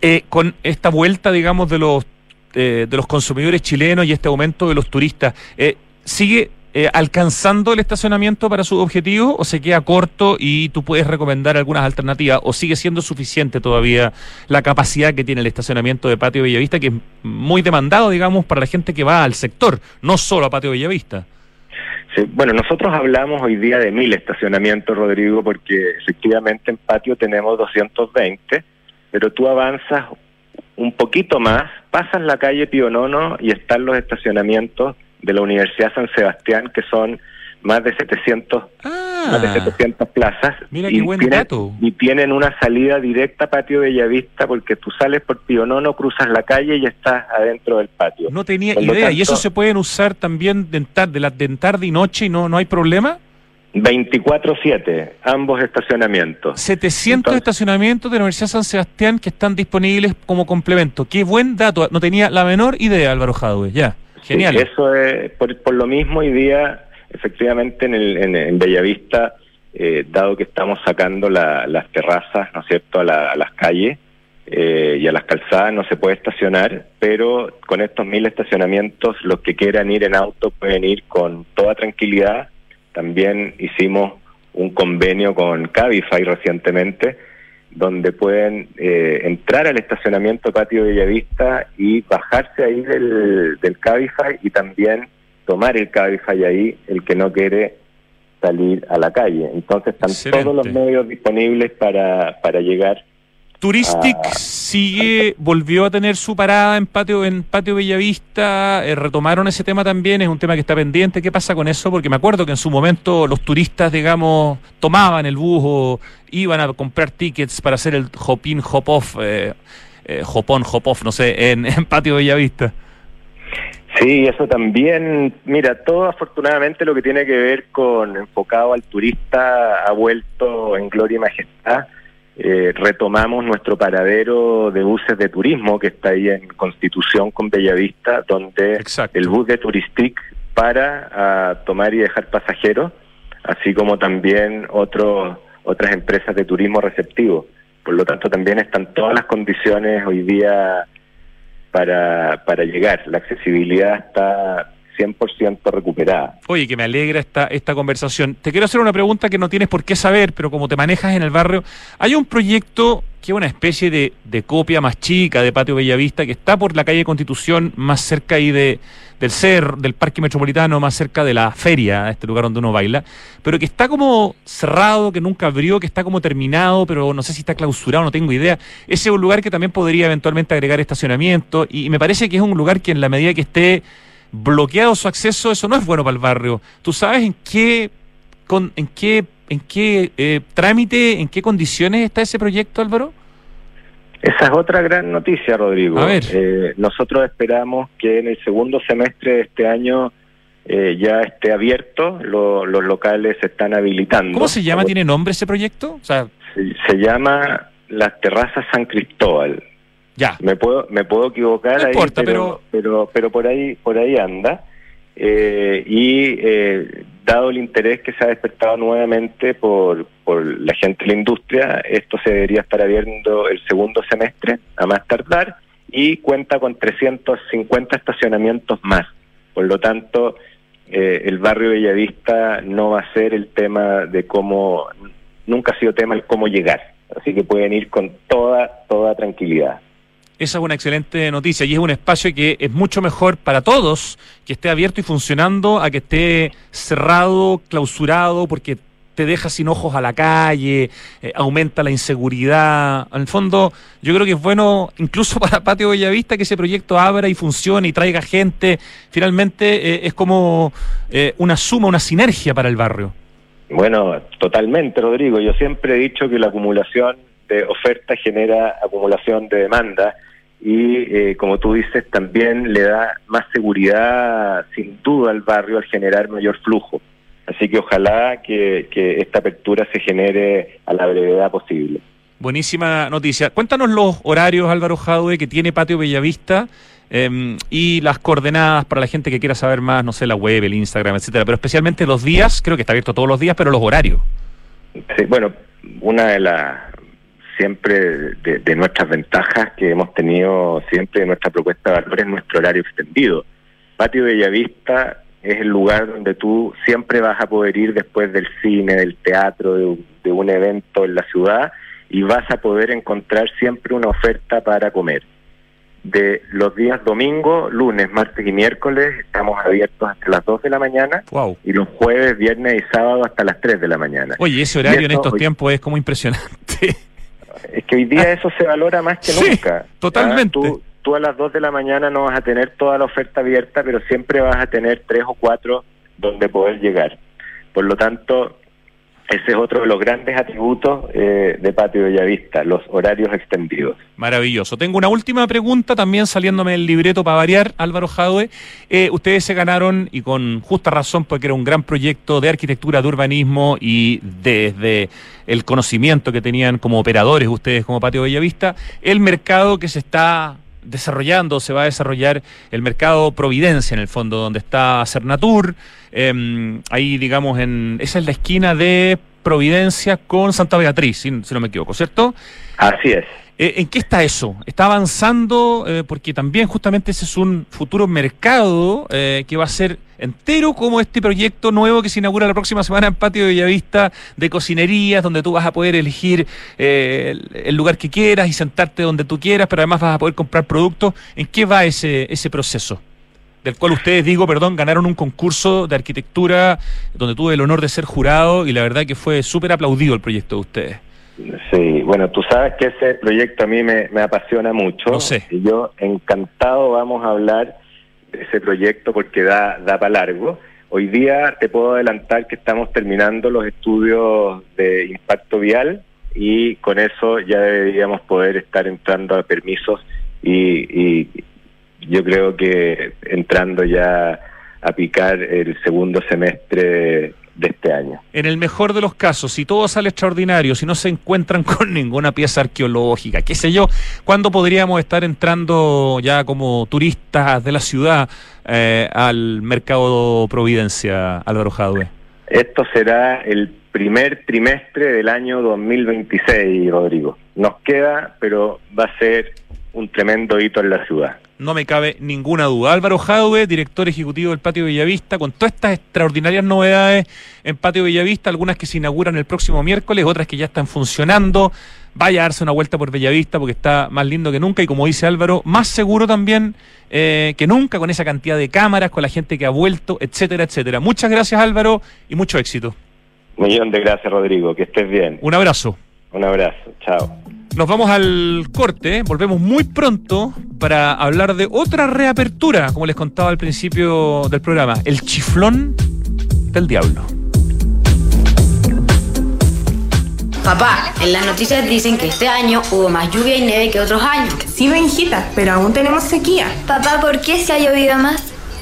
Eh, con esta vuelta, digamos, de los, eh, de los consumidores chilenos y este aumento de los turistas, eh, ¿sigue eh, alcanzando el estacionamiento para su objetivo o se queda corto y tú puedes recomendar algunas alternativas o sigue siendo suficiente todavía la capacidad que tiene el estacionamiento de Patio Bellavista que es muy demandado, digamos, para la gente que va al sector, no solo a Patio Bellavista? Bueno, nosotros hablamos hoy día de mil estacionamientos, Rodrigo, porque efectivamente en Patio tenemos 220, pero tú avanzas un poquito más, pasas la calle Pío Nono y están los estacionamientos de la Universidad San Sebastián, que son más de 700, Ah, más de 700 plazas. mira y qué buen tienen- dato. Y tienen una salida directa a Patio Bellavista, porque tú sales por Pío Nono, cruzas la calle y estás adentro del patio. No tenía Por idea. ¿Y eso se pueden usar también de, de, la, de tarde y noche y no, no hay problema? 24-7, ambos estacionamientos. 700 Entonces- estacionamientos de la Universidad San Sebastián que están disponibles como complemento. Qué buen dato. No tenía la menor idea, Álvaro Jadwe. Ya, genial. Eso es, por, por lo mismo hoy día, efectivamente en, el, en Bellavista, eh, dado que estamos sacando la- las terrazas, ¿no es cierto?, a, la- a las calles eh, y a las calzadas no se puede estacionar, pero con estos mil estacionamientos, los que quieran ir en auto pueden ir con toda tranquilidad. También hicimos un convenio con Cabify recientemente, donde pueden eh, entrar al estacionamiento Patio Bellavista y bajarse ahí del, del Cabify y también tomar el Cabify ahí, el que no quiere salir a la calle. Entonces están Excelente. todos los medios disponibles para, para llegar. Touristic Ah. sigue, volvió a tener su parada en patio, en patio Bellavista, eh, retomaron ese tema también, es un tema que está pendiente. ¿Qué pasa con eso? Porque me acuerdo que en su momento los turistas, digamos, tomaban el bus o iban a comprar tickets para hacer el hop-in, hop-off, eh, eh, hop-on, hop-off, no sé, en, en patio Bellavista. Sí, eso también, mira, todo afortunadamente lo que tiene que ver con enfocado al turista ha vuelto en gloria y majestad. Eh, retomamos nuestro paradero de buses de turismo que está ahí en Constitución con Bellavista, donde Exacto. el bus de Turistic para a tomar y dejar pasajeros, así como también otros otras empresas de turismo receptivo. Por lo tanto, también están todas las condiciones hoy día para, para llegar. La accesibilidad está 100% recuperada. Oye, que me alegra esta, esta conversación. Te quiero hacer una pregunta que no tienes por qué saber, pero como te manejas en el barrio, hay un proyecto que es una especie de, de copia más chica de Patio Bellavista, que está por la calle Constitución, más cerca ahí de, del CER, del Parque Metropolitano, más cerca de la feria, este lugar donde uno baila, pero que está como cerrado, que nunca abrió, que está como terminado, pero no sé si está clausurado, no tengo idea. Ese es un lugar que también podría eventualmente agregar estacionamiento, y me parece que es un lugar que en la medida que esté bloqueado su acceso, eso no es bueno para el barrio. ¿Tú sabes en qué, con, en qué, en qué eh, trámite, en qué condiciones está ese proyecto, Álvaro? Esa es otra gran noticia, Rodrigo. A ver. Eh, nosotros esperamos que en el segundo semestre de este año eh, ya esté abierto, lo- los locales se están habilitando. ¿Cómo se llama? ¿Tiene nombre ese proyecto? O sea, Se, se llama Las Terrazas San Cristóbal. Ya. Me puedo me puedo equivocar No ahí, importa, pero, pero pero por ahí por ahí anda. Eh, y eh, dado el interés que se ha despertado nuevamente por, por la gente de la industria, esto se debería estar abierto el segundo semestre, a más tardar, y cuenta con 350 estacionamientos más. Por lo tanto, eh, el barrio Bellavista no va a ser el tema de cómo, nunca ha sido tema el cómo llegar. Así que pueden ir con toda, toda tranquilidad. Esa es una excelente noticia y es un espacio que es mucho mejor para todos que esté abierto y funcionando a que esté cerrado, clausurado, porque te deja sin ojos a la calle, eh, aumenta la inseguridad. En el fondo, yo creo que es bueno, incluso para Patio Bellavista, que ese proyecto abra y funcione y traiga gente. Finalmente, eh, es como eh, una suma, una sinergia para el barrio. Bueno, totalmente, Rodrigo. Yo siempre he dicho que la acumulación de oferta genera acumulación de demanda y, eh, como tú dices, también le da más seguridad, sin duda, al barrio al generar mayor flujo. Así que ojalá que, que esta apertura se genere a la brevedad posible. Buenísima noticia. Cuéntanos los horarios, Álvaro Jadwe, que tiene Patio Bellavista em, y las coordenadas para la gente que quiera saber más, no sé, la web, el Instagram, etcétera, pero especialmente los días, creo que está abierto todos los días, pero los horarios. Sí, bueno, una de las siempre de, nuestras ventajas que hemos tenido siempre en nuestra propuesta de valor es nuestro horario extendido. Patio Bellavista es el lugar donde tú siempre vas a poder ir después del cine, del teatro, de un evento en la ciudad y vas a poder encontrar siempre una oferta para comer. De los días domingo, lunes, martes y miércoles estamos abiertos hasta las 2 de la mañana y los jueves, viernes y sábado hasta las 3 de la mañana. Oye, ese horario en estos tiempos es como impresionante. Es que hoy día eso se valora más que nunca. Totalmente. Tú, a las 2 de la mañana no vas a tener toda la oferta abierta, pero siempre vas a tener tres o cuatro donde poder llegar. Por lo tanto, ese es otro de los grandes atributos eh, de Patio Bellavista, los horarios extendidos. Maravilloso. Tengo una última pregunta, también saliéndome del libreto para variar, Álvaro Jadue. Eh, ustedes se ganaron, y con justa razón, porque era un gran proyecto de arquitectura, de urbanismo y desde el conocimiento que tenían como operadores ustedes como Patio Bellavista, el mercado que se está desarrollando, se va a desarrollar el mercado Providencia en el fondo, donde está Cernatur, em, ahí digamos en, esa es la esquina de Providencia con Santa Beatriz, si, no me equivoco, ¿cierto? Así es. Eh, ¿En qué está eso? ¿Está avanzando? Eh, porque también justamente ese es un futuro mercado eh, que va a ser entero como este proyecto nuevo que se inaugura la próxima semana en Patio de Villavista de cocinerías, donde tú vas a poder elegir el lugar que quieras y sentarte donde tú quieras, pero además vas a poder comprar productos. ¿En qué va ese, ese proceso? Del cual ustedes, digo, perdón, ganaron un concurso de arquitectura donde tuve el honor de ser jurado y la verdad que fue súper aplaudido el proyecto de ustedes. Sí, bueno, tú sabes que ese proyecto a mí me, apasiona mucho. sé. Y yo encantado vamos a hablar de ese proyecto porque da, da para largo. Hoy día te puedo adelantar que estamos terminando los estudios de impacto vial y con eso ya deberíamos poder estar entrando a permisos y, y yo creo que entrando ya a picar el segundo semestre de este año. En el mejor de los casos, si todo sale extraordinario, si no se encuentran con ninguna pieza arqueológica, qué sé yo, ¿cuándo podríamos estar entrando ya como turistas de la ciudad eh, al mercado Providencia, Álvaro Jadue? Esto será el primer trimestre del año 2026, Rodrigo. Nos queda, pero va a ser un tremendo hito en la ciudad no me cabe ninguna duda. Álvaro Jadue, director ejecutivo del Patio Bellavista, con todas estas extraordinarias novedades en Patio Bellavista, algunas que se inauguran el próximo miércoles, otras que ya están funcionando. Vaya a darse una vuelta por Bellavista porque está más lindo que nunca y como dice Álvaro, más seguro también eh, que nunca con esa cantidad de cámaras, con la gente que ha vuelto, etcétera, etcétera. Muchas gracias Álvaro y mucho éxito. Un millón de gracias Rodrigo, que estés bien. Un abrazo. Un abrazo, chao. Nos vamos al corte, volvemos muy pronto para hablar de otra reapertura, como les contaba al principio del programa, el chiflón del diablo. Papá, en las noticias dicen que este año hubo más lluvia y nieve que otros años. Sí, Benjita, pero aún tenemos sequía. Papá, ¿por qué se ha llovido más?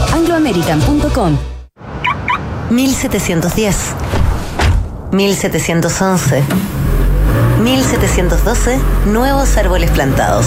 angloamerican.com 1710 1711 1712 Nuevos árboles plantados.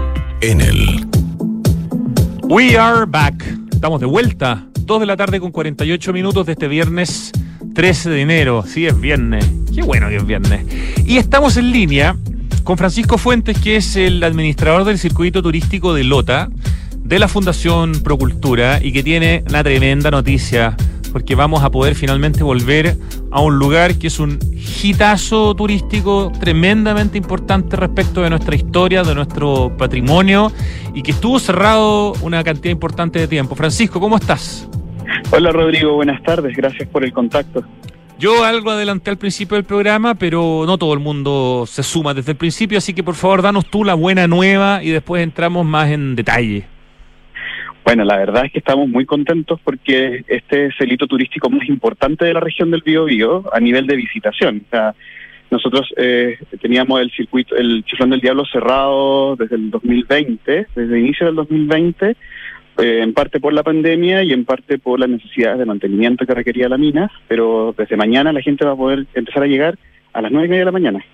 Enel. We are back. Estamos de vuelta. 2 de la tarde con 48 minutos de este viernes 13 de enero. Sí, es viernes. Qué bueno que es viernes. Y estamos en línea con Francisco Fuentes, que es el administrador del circuito turístico de Lota, de la Fundación Procultura, y que tiene una tremenda noticia porque vamos a poder finalmente volver a un lugar que es un hitazo turístico tremendamente importante respecto de nuestra historia, de nuestro patrimonio y que estuvo cerrado una cantidad importante de tiempo. Francisco, ¿cómo estás? Hola Rodrigo, buenas tardes, gracias por el contacto. Yo algo adelanté al principio del programa, pero no todo el mundo se suma desde el principio, así que por favor danos tú la buena nueva y después entramos más en detalle. Bueno, la verdad es que estamos muy contentos porque este es el hito turístico más importante de la región del Biobío a nivel de visitación. O sea, nosotros eh, teníamos el circuito, el Chiflón del Diablo cerrado desde el 2020, desde el inicio del 2020, eh, en parte por la pandemia y en parte por las necesidades de mantenimiento que requería la mina, pero desde mañana la gente va a poder empezar a llegar a las nueve y media de la mañana.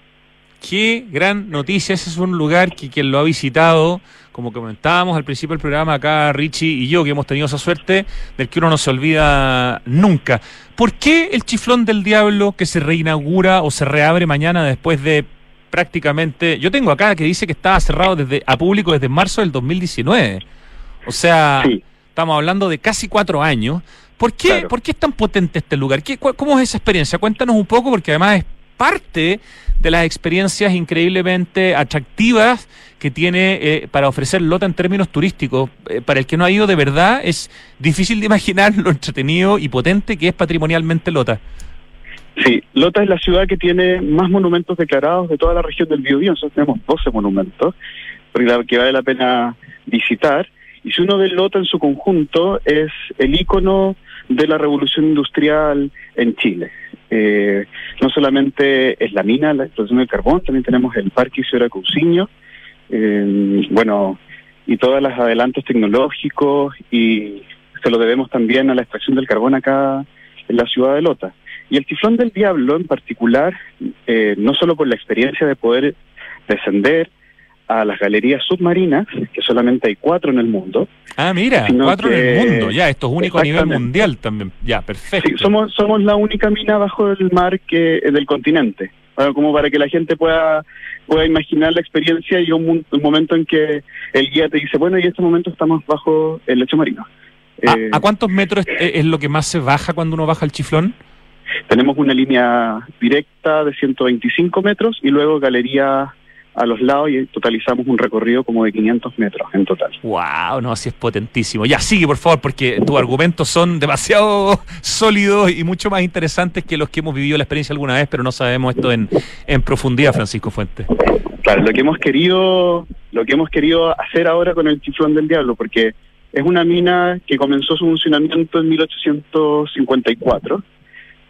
Qué gran noticia, ese es un lugar que quien lo ha visitado como comentábamos al principio del programa acá Richie y yo, que hemos tenido esa suerte del que uno no se olvida nunca. ¿Por qué el chiflón del diablo que se reinaugura o se reabre mañana después de prácticamente, yo tengo acá que dice que estaba cerrado desde a público desde marzo del 2019. O sea, estamos hablando de casi cuatro años. ¿Por qué, ¿por qué es tan potente este lugar? ¿Qué, ¿Cómo es esa experiencia? Cuéntanos un poco, porque además es parte de las experiencias increíblemente atractivas que tiene eh, para ofrecer Lota en términos turísticos. Eh, para el que no ha ido de verdad, es difícil de imaginar lo entretenido y potente que es patrimonialmente Lota. Sí, Lota es la ciudad que tiene más monumentos declarados de toda la región del Biobío. Nosotros tenemos 12 monumentos, que vale la pena visitar. Y si uno ve Lota en su conjunto, es el ícono de la revolución industrial en Chile. Eh, no solamente es la mina, la explotación del carbón, también tenemos el Parque Isidora Cousiño, eh, bueno, y todos los adelantos tecnológicos, y se lo debemos también a la extracción del carbón acá en la ciudad de Lota. Y el Tiflón del Diablo en particular, eh, no solo por la experiencia de poder descender a las galerías submarinas, que solamente hay cuatro en el mundo. Ah, mira, cuatro en el mundo, ya, esto es único a nivel mundial también, ya, perfecto. Sí, somos, somos la única mina bajo el mar que del continente, como para que la gente pueda, pueda imaginar la experiencia y un, momento en que el guía te dice, bueno, y en este momento estamos bajo el lecho marino. ¿A, eh, ¿A cuántos metros es lo que más se baja cuando uno baja el chiflón? Tenemos una línea directa de 125 metros y luego galería a los lados y totalizamos un recorrido como de 500 metros en total. ¡Wow! No, así es potentísimo. Ya sigue, por favor, porque tus argumentos son demasiado sólidos y mucho más interesantes que los que hemos vivido la experiencia alguna vez, pero no sabemos esto en, en profundidad, Francisco Fuentes. Claro, lo que hemos querido, lo que hemos querido hacer ahora con el Chiflón del Diablo, porque es una mina que comenzó su funcionamiento en 1854.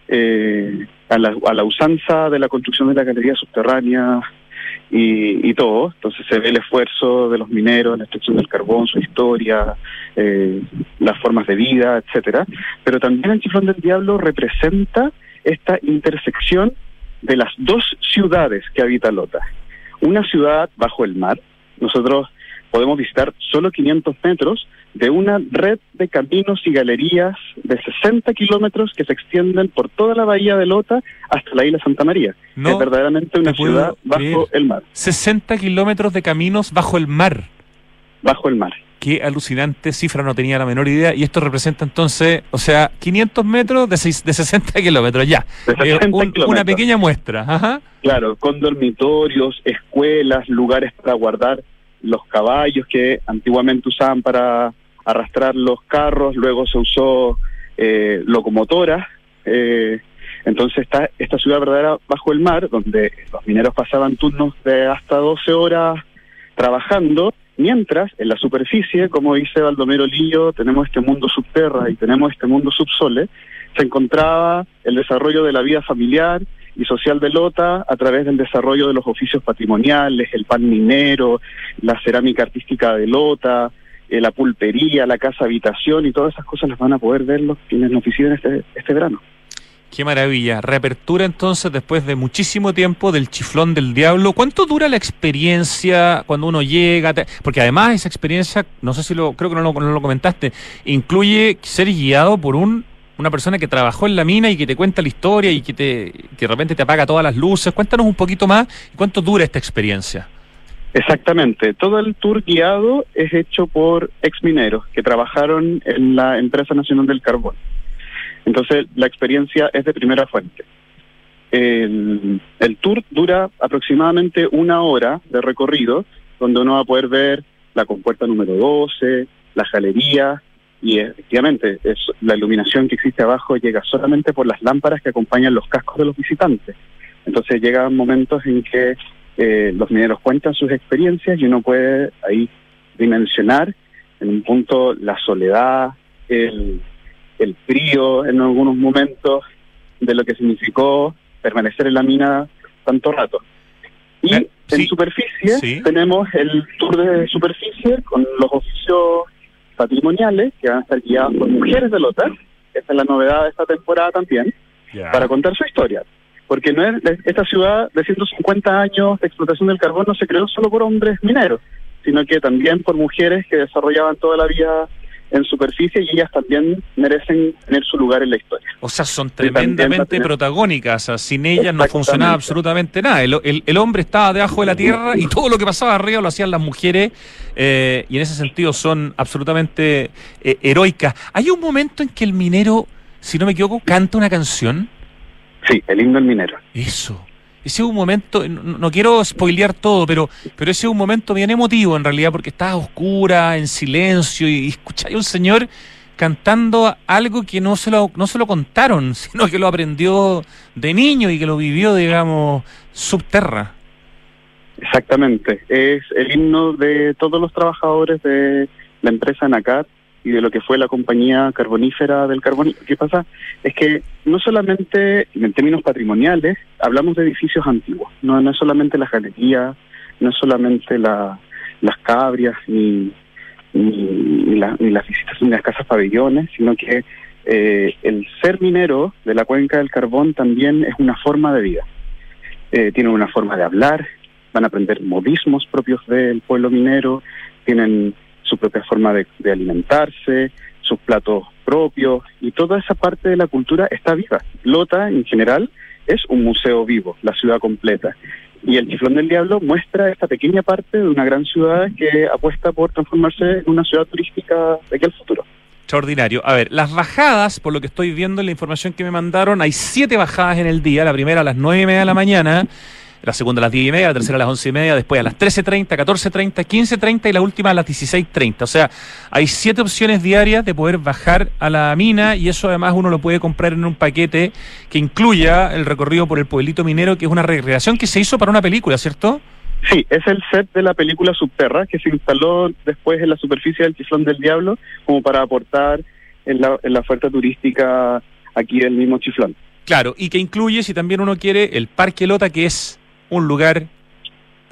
Eh, a, la, a la usanza de la construcción de la galería subterránea y, y todo. Entonces se ve el esfuerzo de los mineros, la extracción del carbón, su historia, eh, las formas de vida, etcétera. Pero también el Chiflón del Diablo representa esta intersección de las dos ciudades que habita Lota. Una ciudad bajo el mar. Nosotros podemos visitar solo 500 metros de una red de caminos y galerías de 60 kilómetros que se extienden por toda la bahía de Lota hasta la isla Santa María. No es verdaderamente una ciudad bajo creer. el mar. 60 kilómetros de caminos bajo el mar. Bajo el mar. Qué alucinante cifra, no tenía la menor idea. Y esto representa entonces, o sea, 500 metros de, seis- de 60 kilómetros, ya. De Eh, 60 un- una kilómetros. pequeña muestra. Ajá. Claro, con dormitorios, escuelas, lugares para guardar los caballos que antiguamente usaban para arrastrar los carros, luego se usó eh, locomotoras. eh, entonces está esta ciudad verdadera bajo el mar, donde los mineros pasaban turnos de hasta 12 horas trabajando, mientras en la superficie, como dice Baldomero Lillo, tenemos este mundo subterra y tenemos este mundo subsole, se encontraba el desarrollo de la vida familiar y social de Lota a través del desarrollo de los oficios patrimoniales, el pan minero, la cerámica artística de Lota, eh, la pulpería, la casa habitación y todas esas cosas las van a poder ver los quienes nos visiten este, este verano. Qué maravilla. Reapertura entonces después de muchísimo tiempo del chiflón del diablo. ¿Cuánto dura la experiencia cuando uno llega? Porque además esa experiencia, no sé si lo, creo que no lo comentaste, incluye ser guiado por un una persona que trabajó en la mina y que te cuenta la historia y que te que de repente te apaga todas las luces. Cuéntanos un poquito más cuánto dura esta experiencia. Exactamente. Todo el tour guiado es hecho por exmineros que trabajaron en la Empresa Nacional del Carbón. Entonces, la experiencia es de primera fuente. El, el tour dura aproximadamente una hora de recorrido, donde uno va a poder ver la compuerta número 12, las galerías, y efectivamente es, la iluminación que existe abajo llega solamente por las lámparas que acompañan los cascos de los visitantes. Entonces llegan momentos en que eh, los mineros cuentan sus experiencias y uno puede ahí dimensionar en un punto la soledad, el, el frío en algunos momentos de lo que significó permanecer en la mina tanto rato. Y Eh, en superficie sí. tenemos el tour de superficie con los oficios patrimoniales que van a estar guiados por mujeres de Lota, esta es la novedad de esta temporada también, para contar su historia. Porque no es, esta ciudad de 150 años de explotación del carbón no se creó solo por hombres mineros, sino que también por mujeres que desarrollaban toda la vida en superficie y ellas también merecen tener su lugar en la historia. O sea, son tremendamente protagónicas. O sea, sin ellas no funcionaba absolutamente nada. El, el- el hombre estaba debajo de la tierra y todo lo que pasaba arriba lo hacían las mujeres. eh, y en ese sentido son absolutamente eh, heroicas. Hay un momento en que el minero, si no me equivoco, canta una canción. Sí, el himno del minero. Eso. Ese es un momento, no, quiero spoilear todo, pero, pero ese es un momento bien emotivo en realidad, porque estás a oscura, en silencio, y, escucháis a un señor cantando algo que no se, lo, no se lo contaron, sino que lo aprendió de niño y que lo vivió, digamos, subterra. Exactamente, es el himno de todos los trabajadores de la empresa Nacar y de lo que fue la compañía carbonífera del carbón. ¿Qué pasa? Es que no solamente en términos patrimoniales hablamos de edificios antiguos, no, no es solamente las galerías, no es solamente la- las cabrias ni, ni, ni la- ni las visitas ni las casas pabellones, sino que eh, el ser minero de la cuenca del carbón también es una forma de vida. Eh, tienen una forma de hablar, van a aprender modismos propios del pueblo minero, tienen su propia forma de, alimentarse, sus platos propios, y toda esa parte de la cultura está viva. Lota, en general, es un museo vivo, la ciudad completa. Y el Chiflón del Diablo muestra esta pequeña parte de una gran ciudad que apuesta por transformarse en una ciudad turística de aquí al futuro. Extraordinario. A ver, las bajadas, por lo que estoy viendo en la información que me mandaron, hay siete bajadas en el día. La primera a las nueve y media de la mañana, la segunda a las diez y media, la tercera a las once y media, después a las 13.30, 14.30, 15.30 y la última a las 16.30. O sea, hay siete opciones diarias de poder bajar a la mina y eso además uno lo puede comprar en un paquete que incluya el recorrido por el pueblito minero, que es una recreación que se hizo para una película, ¿cierto? Sí, es el set de la película Subterra que se instaló después en la superficie del Chiflón del Diablo como para aportar en la, en la oferta turística aquí del mismo Chiflón. Claro, y que incluye, si también uno quiere, el Parque Lota, que es un lugar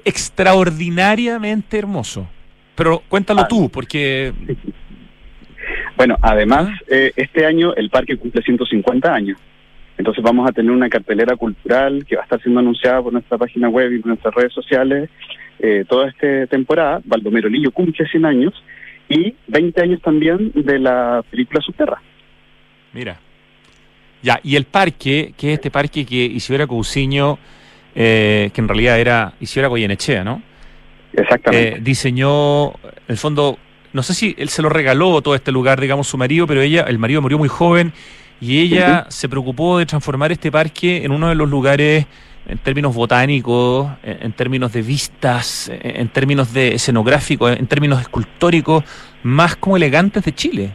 extraordinariamente hermoso. Pero cuéntalo Ah. tú, porque Bueno, además, eh, este año el parque cumple 150 años. Entonces vamos a tener una cartelera cultural que va a estar siendo anunciada por nuestra página web y por nuestras redes sociales eh, toda esta temporada. Baldomero Lillo cumple 100 años y 20 años también de la película Subterra. Mira. Ya, y el parque, que es este parque que Isidora Cousiño, eh, que en realidad era Isidora Goyenechea, ¿no? Exactamente. Eh, diseñó, en el fondo, no sé si él se lo regaló todo este lugar, digamos, su marido, pero ella, el marido murió muy joven y ella se preocupó de transformar este parque en uno de los lugares, en términos botánicos, en, términos de vistas, en, términos de escenográfico, en términos escultóricos, más como elegantes de Chile.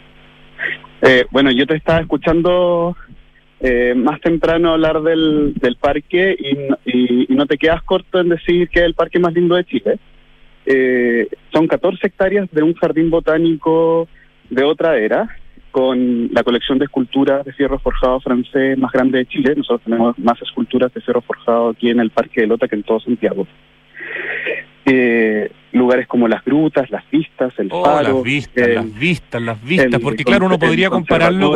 Eh, bueno, yo te estaba escuchando eh, más temprano hablar del, del parque y, y no te quedas corto en decir que es el parque más lindo de Chile. Eh, son 14 hectáreas de un jardín botánico de otra era, con la colección de esculturas de fierro forjado francés más grande de Chile. Nosotros tenemos más esculturas de fierro forjado aquí en el Parque de Lota que en todo Santiago. Lugares como las grutas, las vistas, el Oh, faro, las vistas, el- las vistas, las vistas, el porque claro, uno podría compararlo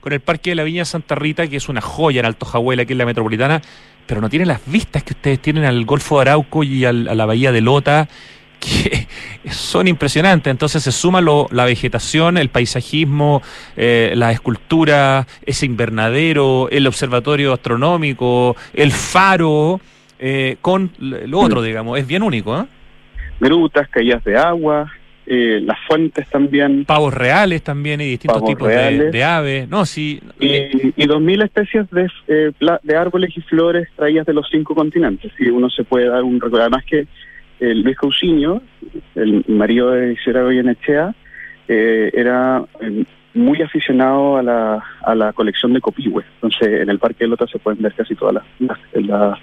con, el Parque de la Viña Santa Rita, que es una joya en Alto Jahuela, que es la metropolitana, pero no tiene las vistas que ustedes tienen al Golfo de Arauco y al- a la Bahía de Lota, que son impresionantes. Entonces se suma lo- la vegetación, el paisajismo, eh, la escultura, ese invernadero, el observatorio astronómico, el faro, eh, con lo otro, digamos, es bien único, ¿eh? Grutas, caídas de agua, eh, las fuentes también, Pavos reales también y distintos Pavos tipos de, aves. No, sí. eh, y, y 2.000 especies de, eh, de árboles y flores traídas de los cinco continentes. Y uno se puede dar un recuerdo. Además que eh, Luis Cousiño, el marido de Isidora Goyenechea, eh, era eh, muy aficionado a la, a la colección de copihue. Entonces, en el Parque de Lota se pueden ver casi todas las, las, las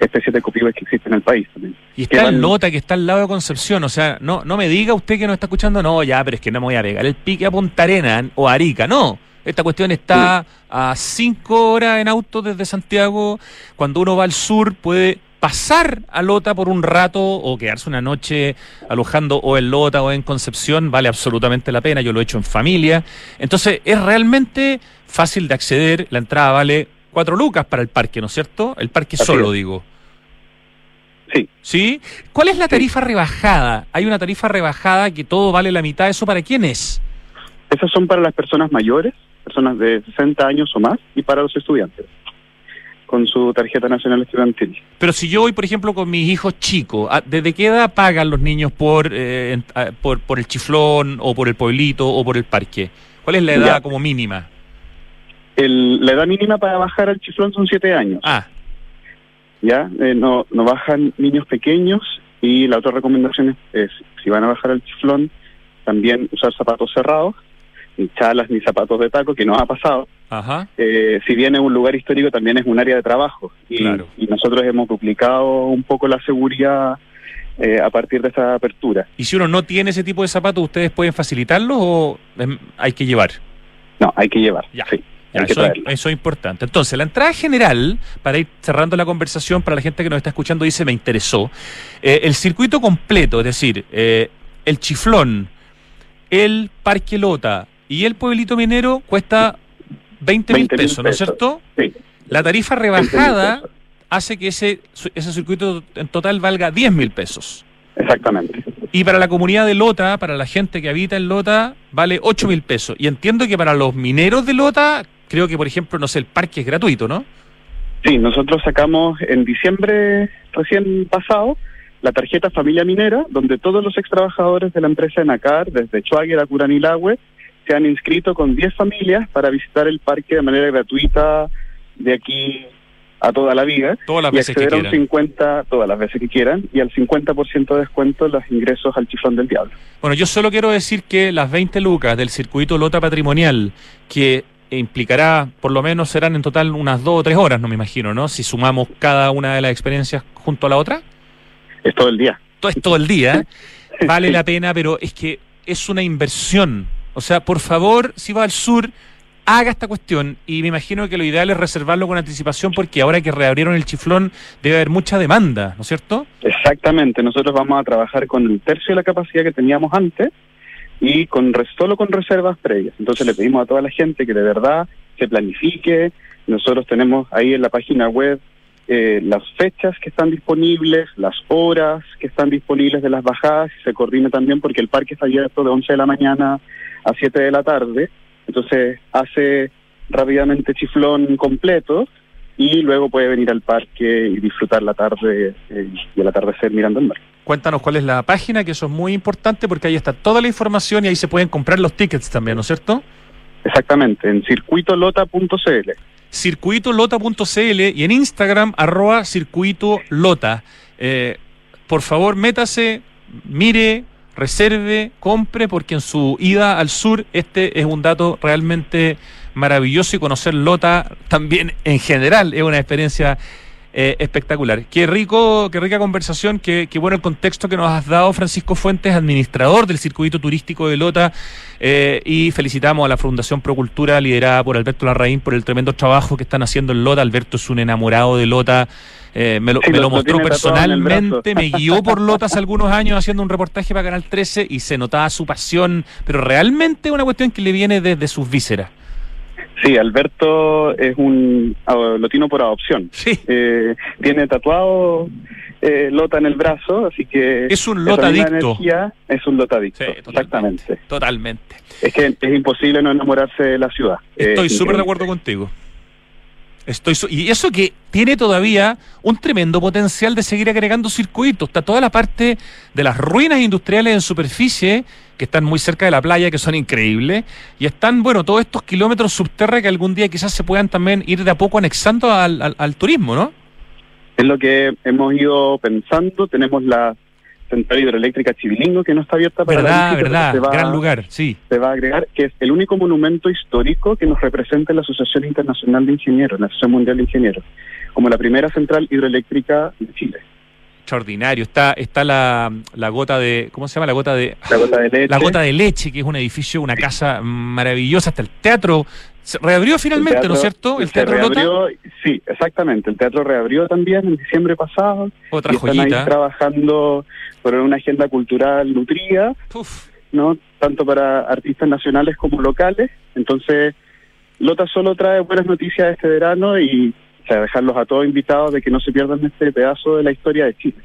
especies de copihue que existen en el país también. y está que en Lota, que está al lado de Concepción. O sea, no, no me diga usted que no está escuchando, no, ya, pero es que no me voy a pegar el pique a Punta Arena o a Arica. No. Esta cuestión está a cinco horas en auto desde Santiago. Cuando uno va al sur puede pasar a Lota por un rato o quedarse una noche alojando o en Lota o en Concepción vale absolutamente la pena. Yo lo he hecho en familia. Entonces es realmente fácil de acceder. La entrada vale cuatro lucas para el parque, ¿no es cierto? El parque Así solo, es. digo. Sí. ¿Sí? ¿Cuál es la tarifa rebajada? Hay una tarifa rebajada que todo vale la mitad. ¿Eso para quién es? Esas son para las personas mayores, personas de 60 años o más, y para los estudiantes, con su tarjeta nacional estudiantil. Pero si yo voy, por ejemplo, con mis hijos chicos, ¿a- ¿desde qué edad pagan los niños por, eh, en- a- por, por el chiflón o por el pueblito o por el parque? ¿Cuál es la edad Ya. como mínima? El- la edad mínima para bajar al chiflón son 7 años. Ah, ¿ya? Eh, no, no bajan niños pequeños y la otra recomendación es, es, si van a bajar al chiflón, también usar zapatos cerrados, ni chalas ni zapatos de taco, que no ha pasado. Ajá. Eh, si bien es un lugar histórico, también es un área de trabajo. Y, Claro. y nosotros hemos duplicado un poco la seguridad eh, a partir de esta apertura. ¿Y si uno no tiene ese tipo de zapatos, ustedes pueden facilitarlos o em, hay que llevar? No, hay que llevar. Ya. Sí, Ya, eso es importante. Entonces, la entrada general, para ir cerrando la conversación, para la gente que nos está escuchando, dice, me interesó. Eh, el circuito completo, es decir, eh, el chiflón, el Parque Lota y el Pueblito Minero cuesta 20 mil 20.000 pesos, ¿no es cierto? Sí. La tarifa 20.000 rebajada hace que ese, ese circuito en total valga 10 mil pesos. Exactamente. Y para la comunidad de Lota, para la gente que habita en Lota, vale 8 mil pesos. Y entiendo que para los mineros de Lota, creo que, por ejemplo, no sé, el parque es gratuito, ¿no? Sí, nosotros sacamos en diciembre recién pasado la tarjeta Familia Minera, donde todos los ex trabajadores de la empresa Enacar, desde Chuaguer a Curanilagüe, se han inscrito con 10 familias para visitar el parque de manera gratuita de aquí a toda la vida Todas las y veces que quieran. 50, todas las veces que quieran, y al 50% de descuento en los ingresos al chiflón del diablo. Bueno, yo solo quiero decir que las 20 lucas del circuito Lota Patrimonial, que implicará, por lo menos serán en total unas dos o tres horas, no me imagino, ¿no? Si sumamos cada una de las experiencias junto a la otra. Es todo el día. Todo es todo el día. Vale la pena, pero es que es una inversión. O sea, por favor, si va al sur, haga esta cuestión y me imagino que lo ideal es reservarlo con anticipación porque ahora que reabrieron el chiflón debe haber mucha demanda, ¿no es cierto? Exactamente, nosotros vamos a trabajar con el tercio de la capacidad que teníamos antes y con solo con reservas previas. Entonces le pedimos a toda la gente que de verdad se planifique. Nosotros tenemos ahí en la página web eh, las fechas que están disponibles, las horas que están disponibles de las bajadas y se coordine también porque el parque está abierto de 11 de la mañana a 7 de la tarde. Entonces hace rápidamente chiflón completo y luego puede venir al parque y disfrutar la tarde eh, y el atardecer mirando el mar. Cuéntanos cuál es la página, que eso es muy importante porque ahí está toda la información y ahí se pueden comprar los tickets también, ¿no es cierto? Exactamente, en circuitolota.cl. circuitolota.cl y en Instagram arroba circuitolota. Eh, por favor, métase, mire, reserve, compre, porque en su ida al sur este es un dato realmente maravilloso y conocer Lota también en general es una experiencia eh, espectacular. Qué rico, qué rica conversación, qué, qué bueno el contexto que nos has dado, Francisco Fuentes, administrador del circuito turístico de Lota, eh, y felicitamos a la Fundación Procultura, liderada por Alberto Larraín, por el tremendo trabajo que están haciendo en Lota. Alberto es un enamorado de Lota. eh, me lo, Sí, me lo- lo lo mostró personalmente, me guió por Lota hace algunos años haciendo un reportaje para Canal 13 y se notaba su pasión, pero realmente una cuestión que le viene desde sus vísceras. Sí, Alberto es un ah, lotino por adopción. Sí. Eh, tiene tatuado eh, Lota en el brazo, así que... Es un lotadicto. energía Es un lotadicto, Sí, exactamente. Totalmente. Es que es imposible no enamorarse de la ciudad. Estoy Eh, súper de acuerdo contigo. Estoy y eso que tiene todavía un tremendo potencial de seguir agregando circuitos. Está toda la parte de las ruinas industriales en superficie, que están muy cerca de la playa, que son increíbles. Y están, bueno, todos estos kilómetros subterráneos que algún día quizás se puedan también ir de a poco anexando al, turismo, ¿no? Es lo que hemos ido pensando. Tenemos la central hidroeléctrica Chivilingo, que no está abierta para la Verdad, visita, verdad. pero se va- Gran lugar, sí. se va a agregar, que es el único monumento histórico que nos representa en la Asociación Internacional de Ingenieros, en la Asociación Mundial de Ingenieros, como la primera central hidroeléctrica de Chile. Extraordinario. Está, está la, la gota de. ¿Cómo se llama? La gota de. La gota de leche. La gota de leche, que es un edificio, una casa maravillosa. Hasta el teatro. Se reabrió finalmente, ¿no es cierto? El teatro reabrió, Sí, exactamente. El teatro reabrió también en diciembre pasado. Otra y están joyita. ahí trabajando por una agenda cultural nutrida, ¿no? Tanto para artistas nacionales como locales. Entonces, Lota solo trae buenas noticias este verano y o sea, dejarlos a todos invitados de que no se pierdan este pedazo de la historia de Chile.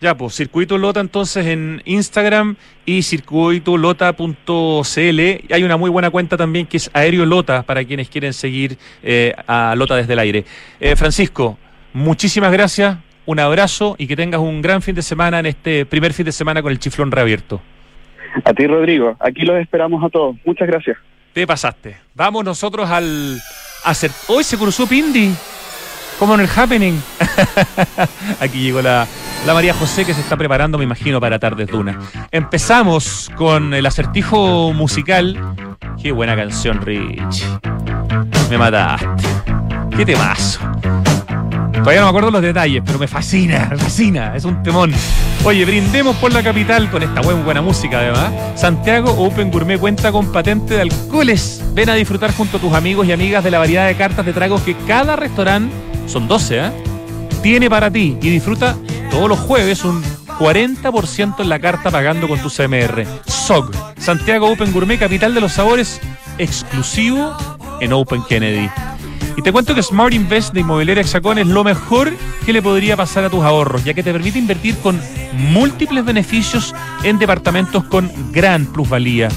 Ya, pues Circuito Lota entonces en Instagram y circuitolota.cl. Hay una muy buena cuenta también que es Aéreo Lota para quienes quieren seguir eh, a Lota desde el aire. Eh, Francisco, muchísimas gracias, un abrazo y que tengas un gran fin de semana en este primer fin de semana con el chiflón reabierto. A ti, Rodrigo. Aquí los esperamos a todos. Muchas gracias. Te pasaste. Vamos nosotros al hacer. Hoy se cruzó Pindi. Como en el happening. Aquí llegó la, la María José que se está preparando, me imagino, para Tardes Duna. Empezamos con el acertijo musical. Qué buena canción, Rich. Me mataste. Qué temazo. Todavía no me acuerdo los detalles, pero me fascina, me fascina. Es un temón. Oye, brindemos por la capital con esta buen, buena música, además. Santiago Open Gourmet cuenta con patente de alcoholes. Ven a disfrutar junto a tus amigos y amigas de la variedad de cartas de tragos que cada restaurante, son 12, ¿eh? tiene para ti. Y disfruta todos los jueves un 40% en la carta pagando con tu CMR. SOG, Santiago Open Gourmet, capital de los sabores, exclusivo en Open Kennedy. Y te cuento que Smart Invest de Inmobiliaria Hexacón es lo mejor que le podría pasar a tus ahorros, ya que te permite invertir con múltiples beneficios en departamentos con gran plusvalía.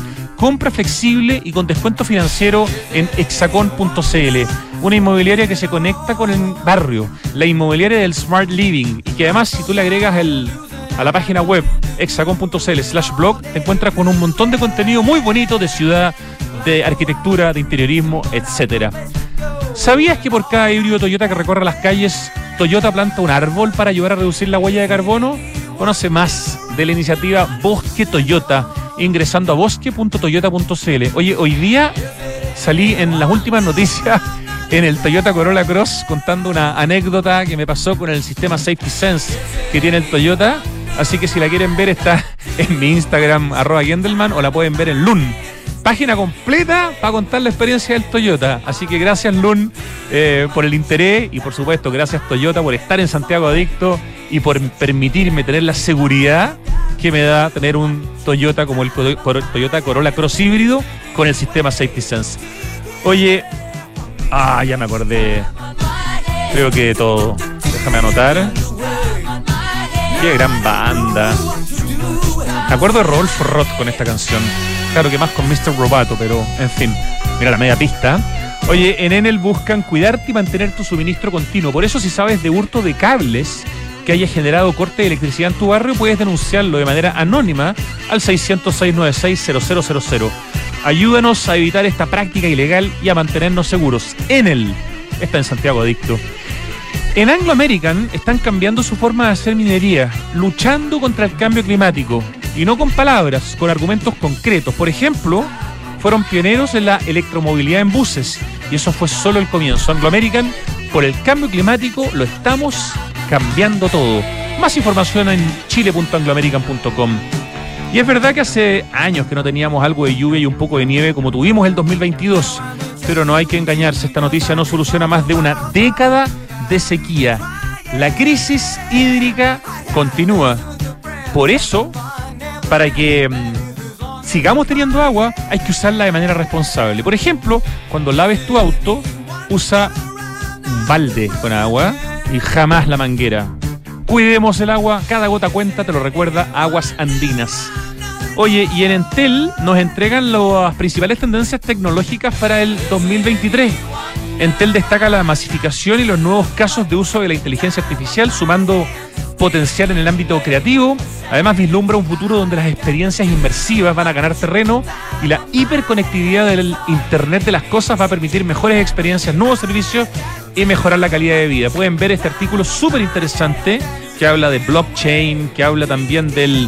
Compra flexible y con descuento financiero en hexacon.cl, una inmobiliaria que se conecta con el barrio, la inmobiliaria del Smart Living, y que además si tú le agregas el, a la página web hexacon.cl slash blog, te encuentras con un montón de contenido muy bonito de ciudad, de arquitectura, de interiorismo, etcétera. ¿Sabías que por cada híbrido Toyota que recorre las calles, Toyota planta un árbol para ayudar a reducir la huella de carbono? Conoce más de la iniciativa Bosque Toyota ingresando a bosque.toyota.cl. Oye, hoy día salí en las últimas noticias en el Toyota Corolla Cross contando una anécdota que me pasó con el sistema Safety Sense que tiene el Toyota. Así que si la quieren ver está en mi Instagram, arroba Gendelman, o la pueden ver en LUN, página completa para contar la experiencia del Toyota. Así que gracias Lun eh, por el interés y por supuesto gracias Toyota por estar en Santiago Adicto y por permitirme tener la seguridad que me da tener un Toyota como el Toyota Corolla Cross híbrido con el sistema Safety Sense. Oye, ah, ya me acordé. Creo que todo. Déjame anotar. Qué gran banda. Me acuerdo de Rolf Roth con esta canción. Claro que más con Mr. Robato, pero en fin. Mira la media pista. Oye, en Enel buscan cuidarte y mantener tu suministro continuo. Por eso, si sabes de hurto de cables que haya generado corte de electricidad en tu barrio, puedes denunciarlo de manera anónima al 600-696-0000. Ayúdanos a evitar esta práctica ilegal y a mantenernos seguros. Enel está en Santiago Adicto. En Anglo American están cambiando su forma de hacer minería, luchando contra el cambio climático. Y no con palabras, con argumentos concretos. Por ejemplo, fueron pioneros en la electromovilidad en buses. Y eso fue solo el comienzo. Anglo American, por el cambio climático, lo estamos cambiando todo. Más información en chile.angloamerican.com. Y es verdad que hace años que no teníamos algo de lluvia y un poco de nieve como tuvimos el 2022. Pero no hay que engañarse, esta noticia no soluciona más de una década de sequía. La crisis hídrica continúa. Por eso, para que mm, sigamos teniendo agua, hay que usarla de manera responsable. Por ejemplo, cuando laves tu auto, usa un balde con agua y jamás la manguera. Cuidemos el agua, cada gota cuenta, te lo recuerda Aguas Andinas. Oye, y en Entel nos entregan las principales tendencias tecnológicas para el 2023. Entel destaca la masificación y los nuevos casos de uso de la inteligencia artificial, sumando potencial en el ámbito creativo. Además, vislumbra un futuro donde las experiencias inmersivas van a ganar terreno y la hiperconectividad del Internet de las cosas va a permitir mejores experiencias, nuevos servicios y mejorar la calidad de vida. Pueden ver este artículo súper interesante que habla de blockchain, que habla también del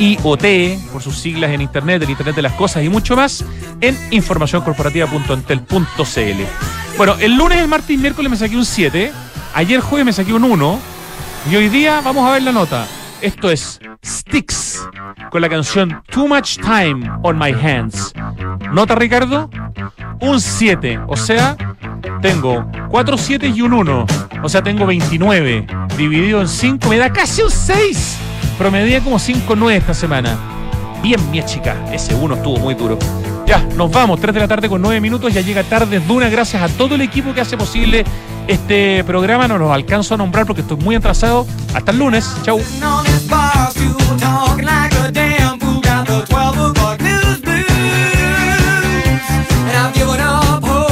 IoT, por sus siglas en Internet, del Internet de las Cosas y mucho más, en informacioncorporativa.entel.cl. Bueno, el lunes, el martes y miércoles me saqué un 7, ayer jueves me saqué un 1 y hoy día vamos a ver la nota. Esto es Sticks con la canción Too Much Time on My Hands. ¿Nota, Ricardo? Un 7, o sea, tengo 4 7 y un 1, o sea, tengo 29. Dividido en 5 me da casi un 6. Promedía como 5-9 esta semana. Bien, mi chica, ese 1 estuvo muy duro. Ya, nos vamos. 3 de la tarde con 9 minutos. Ya llega tarde Duna. Gracias a todo el equipo que hace posible este programa. No los alcanzo a nombrar porque estoy muy atrasado. Hasta el lunes. Chau.